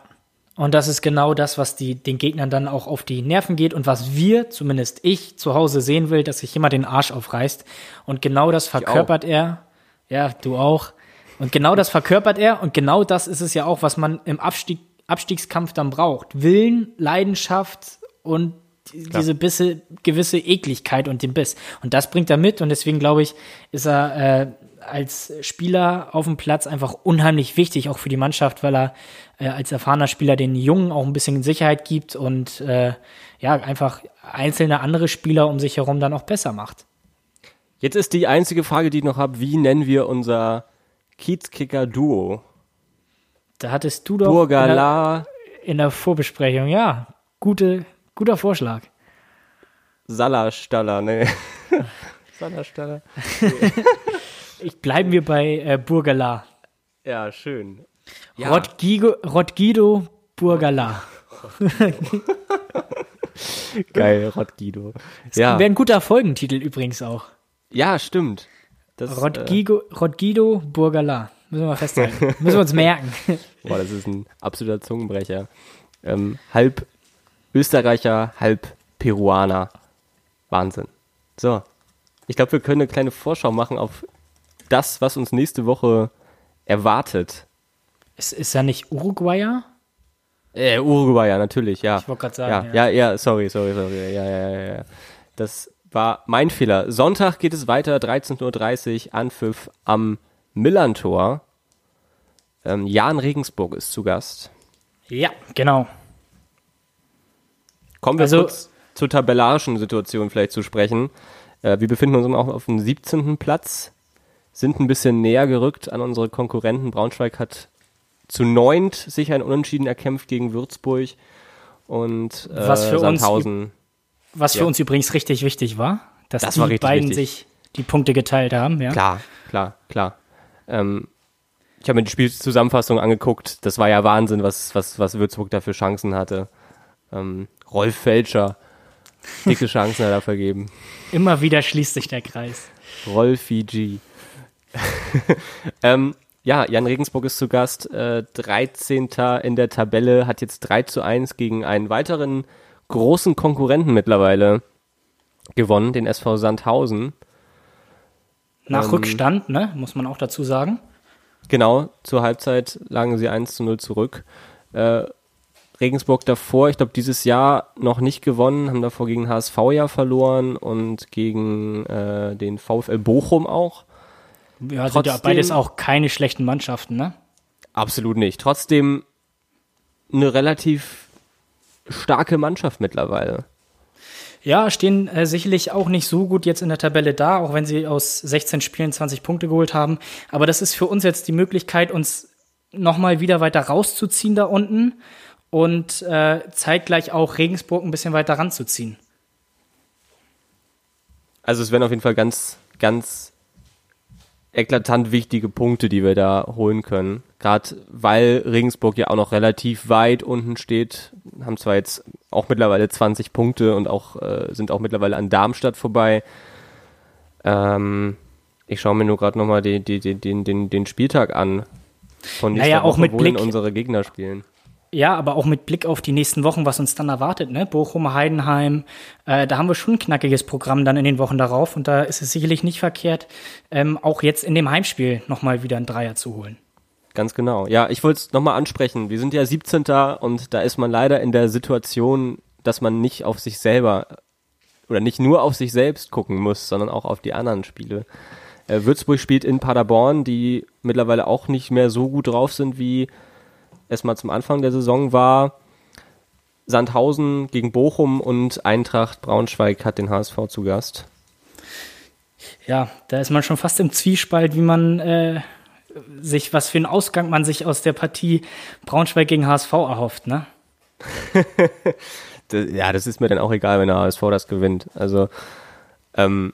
und das ist genau das, was die, den Gegnern dann auch auf die Nerven geht und was wir, zumindest ich, zu Hause sehen will, dass sich jemand den Arsch aufreißt. Und genau das verkörpert er. Ja, du auch. Und genau das verkörpert er. Und genau das ist es ja auch, was man im Abstieg, Abstiegskampf dann braucht. Willen, Leidenschaft und Klar. diese Bisse, gewisse Ekligkeit und den Biss. Und das bringt er mit. Und deswegen glaube ich, ist er äh, als Spieler auf dem Platz einfach unheimlich wichtig, auch für die Mannschaft, weil er äh, als erfahrener Spieler den Jungen auch ein bisschen Sicherheit gibt und äh, ja, einfach einzelne andere Spieler um sich herum dann auch besser macht. Jetzt ist die einzige Frage, die ich noch habe, wie nennen wir unser Kiezkicker-Duo? Da hattest du doch Burgala. In, der, in der Vorbesprechung, ja, gute, guter Vorschlag. Salastaller, ne. (laughs) Salastaller. (laughs) ich bleiben wir bei äh, Burgala. Ja, schön. Ja. Rodgigo, Rodgido Burgala. (laughs) Geil, Rodgido. Ja. Wäre ein guter Folgentitel übrigens auch. Ja, stimmt. Das, Rodgigo, äh, Rodgido Burgala. Müssen wir mal festhalten. (laughs) Müssen wir uns merken. Boah, das ist ein absoluter Zungenbrecher. Ähm, halb Österreicher, halb Peruaner. Wahnsinn. So. Ich glaube, wir können eine kleine Vorschau machen auf das, was uns nächste Woche erwartet. Ist, ist er nicht Uruguayer? Äh, Uruguayer, natürlich, ja. Ich wollte gerade sagen. Ja, ja, ja, ja, sorry, sorry, sorry. Ja, ja, ja, ja. Das war mein Fehler. Sonntag geht es weiter, 13.30 Uhr, Anpfiff am Millantor. Ähm, Jan Regensburg ist zu Gast. Ja, genau. Kommen wir also, kurz zur tabellarischen Situation vielleicht zu sprechen. Äh, wir befinden uns auch auf dem 17. Platz, sind ein bisschen näher gerückt an unsere Konkurrenten. Braunschweig hat zu neunt sich ein Unentschieden erkämpft gegen Würzburg und äh, was für Sandhausen. Uns, was für ja. uns übrigens richtig wichtig war, dass das die beiden wichtig. sich die Punkte geteilt haben. Ja? Klar, klar, klar. Ähm, ich habe mir die Spielzusammenfassung angeguckt. Das war ja Wahnsinn, was, was, was Würzburg da für Chancen hatte. Ähm, Rolf Felscher, dicke (laughs) Chancen hat er vergeben. Immer wieder schließt sich der Kreis. Rolfi G. (laughs) ähm, ja, Jan Regensburg ist zu Gast, äh, 13. in der Tabelle, hat jetzt 3 zu 1 gegen einen weiteren großen Konkurrenten mittlerweile gewonnen, den SV Sandhausen. Nach ähm, Rückstand, ne, muss man auch dazu sagen. Genau, zur Halbzeit lagen sie 1 zu 0 zurück. Äh, Regensburg davor, ich glaube, dieses Jahr noch nicht gewonnen, haben davor gegen HSV ja verloren und gegen äh, den VfL Bochum auch. Ja, Trotzdem, sind ja beides auch keine schlechten Mannschaften, ne? Absolut nicht. Trotzdem eine relativ starke Mannschaft mittlerweile. Ja, stehen äh, sicherlich auch nicht so gut jetzt in der Tabelle da, auch wenn sie aus 16 Spielen 20 Punkte geholt haben. Aber das ist für uns jetzt die Möglichkeit, uns nochmal wieder weiter rauszuziehen da unten und äh, zeitgleich auch Regensburg ein bisschen weiter ranzuziehen. Also es werden auf jeden Fall ganz, ganz eklatant wichtige Punkte, die wir da holen können. Gerade weil Regensburg ja auch noch relativ weit unten steht, haben zwar jetzt auch mittlerweile 20 Punkte und auch äh, sind auch mittlerweile an Darmstadt vorbei. Ähm, ich schaue mir nur gerade nochmal den, den, den, den, den Spieltag an. Von naja, auch Woche, mit Blick unsere Gegner spielen. Ja, aber auch mit Blick auf die nächsten Wochen, was uns dann erwartet, ne? Bochum, Heidenheim, äh, da haben wir schon ein knackiges Programm dann in den Wochen darauf und da ist es sicherlich nicht verkehrt, ähm, auch jetzt in dem Heimspiel nochmal wieder ein Dreier zu holen. Ganz genau. Ja, ich wollte es nochmal ansprechen. Wir sind ja 17. und da ist man leider in der Situation, dass man nicht auf sich selber oder nicht nur auf sich selbst gucken muss, sondern auch auf die anderen Spiele. Äh, Würzburg spielt in Paderborn, die mittlerweile auch nicht mehr so gut drauf sind wie erstmal zum Anfang der Saison war. Sandhausen gegen Bochum und Eintracht Braunschweig hat den HSV zu Gast. Ja, da ist man schon fast im Zwiespalt, wie man äh, sich, was für einen Ausgang man sich aus der Partie Braunschweig gegen HSV erhofft, ne? (laughs) ja, das ist mir dann auch egal, wenn der HSV das gewinnt. Also, ähm,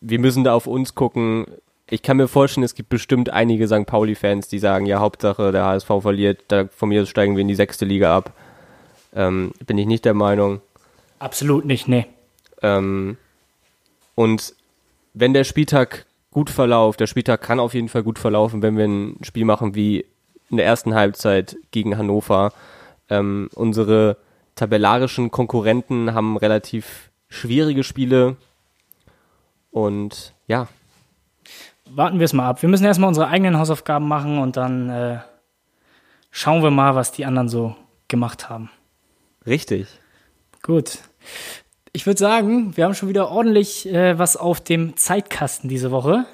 wir müssen da auf uns gucken ich kann mir vorstellen, es gibt bestimmt einige St. Pauli-Fans, die sagen, ja, Hauptsache der HSV verliert, da von mir steigen wir in die sechste Liga ab. Ähm, bin ich nicht der Meinung. Absolut nicht, nee. Ähm, und wenn der Spieltag gut verläuft, der Spieltag kann auf jeden Fall gut verlaufen, wenn wir ein Spiel machen wie in der ersten Halbzeit gegen Hannover. Ähm, unsere tabellarischen Konkurrenten haben relativ schwierige Spiele und ja, warten wir es mal ab. Wir müssen erstmal unsere eigenen Hausaufgaben machen und dann äh, schauen wir mal, was die anderen so gemacht haben. Richtig. Gut. Ich würde sagen, wir haben schon wieder ordentlich äh, was auf dem Zeitkasten diese Woche.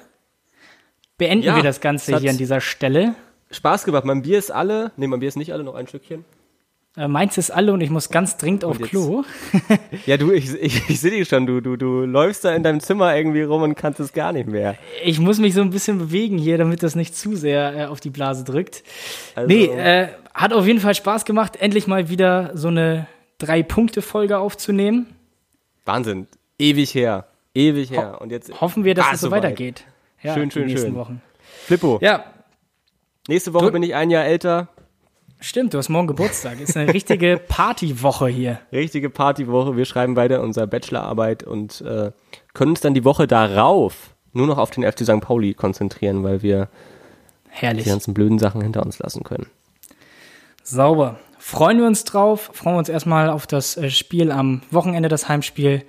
Beenden ja, wir das Ganze hier an dieser Stelle. Spaß gemacht. Mein Bier ist alle. Ne, mein Bier ist nicht alle, noch ein Stückchen. Äh, meins ist alle und ich muss ganz dringend auf Klo. (laughs) ja, du, ich, ich, ich sehe dich schon, du, du, du läufst da in deinem Zimmer irgendwie rum und kannst es gar nicht mehr. Ich muss mich so ein bisschen bewegen hier, damit das nicht zu sehr äh, auf die Blase drückt. Also, nee, äh, hat auf jeden Fall Spaß gemacht, endlich mal wieder so eine Drei-Punkte-Folge aufzunehmen. Wahnsinn. Ewig her. Ewig her. Ho und jetzt hoffen wir, dass es so weitergeht. Ja, schön, schön, schön. Wochen. Flippo. Ja. Nächste Woche du bin ich ein Jahr älter. Stimmt, du hast morgen Geburtstag. Ist eine richtige (laughs) Partywoche hier. Richtige Partywoche. Wir schreiben weiter unsere Bachelorarbeit und äh, können uns dann die Woche darauf nur noch auf den FC St. Pauli konzentrieren, weil wir Herrlich. die ganzen blöden Sachen hinter uns lassen können. Sauber. Freuen wir uns drauf. Freuen wir uns erstmal auf das äh, Spiel am Wochenende, das Heimspiel.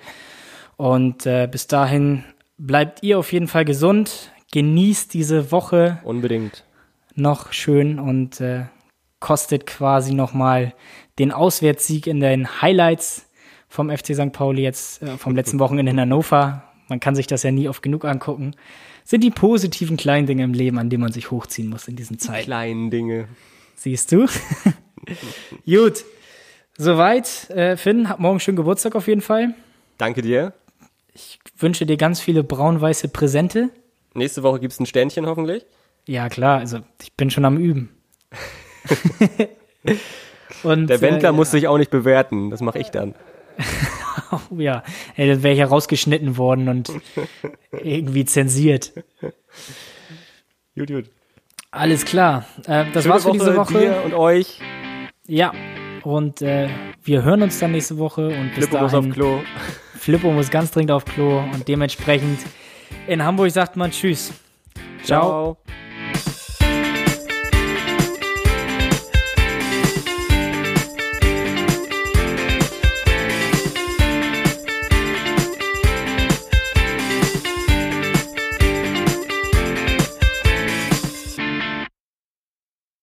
Und äh, bis dahin bleibt ihr auf jeden Fall gesund. Genießt diese Woche. Unbedingt. Noch schön und äh, kostet quasi nochmal den Auswärtssieg in den Highlights vom FC St. Pauli jetzt äh, vom letzten (laughs) Wochenende in Hannover. Man kann sich das ja nie oft genug angucken. Sind die positiven kleinen Dinge im Leben, an denen man sich hochziehen muss in diesen Zeiten. Die kleinen Dinge. Siehst du? (laughs) Gut. Soweit. Äh, Finn, hab morgen schönen Geburtstag auf jeden Fall. Danke dir. Ich wünsche dir ganz viele braun-weiße Präsente. Nächste Woche gibt es ein Sternchen hoffentlich. Ja, klar. Also ich bin schon am Üben. (laughs) (laughs) Und, Der Wendler äh, muss sich auch nicht bewerten, das mache ich dann. oh, (laughs) ja, Ey, das wäre ja rausgeschnitten worden und irgendwie zensiert. Gut, gut. Alles klar. Äh, das Schöne war's für diese Woche. Dir und euch. Ja. Und äh, wir hören uns dann nächste Woche. Und bis Flippo dahin, muss auf Klo. (laughs) Flippo muss ganz dringend auf Klo. Und dementsprechend in Hamburg sagt man Tschüss. Ciao. Ciao.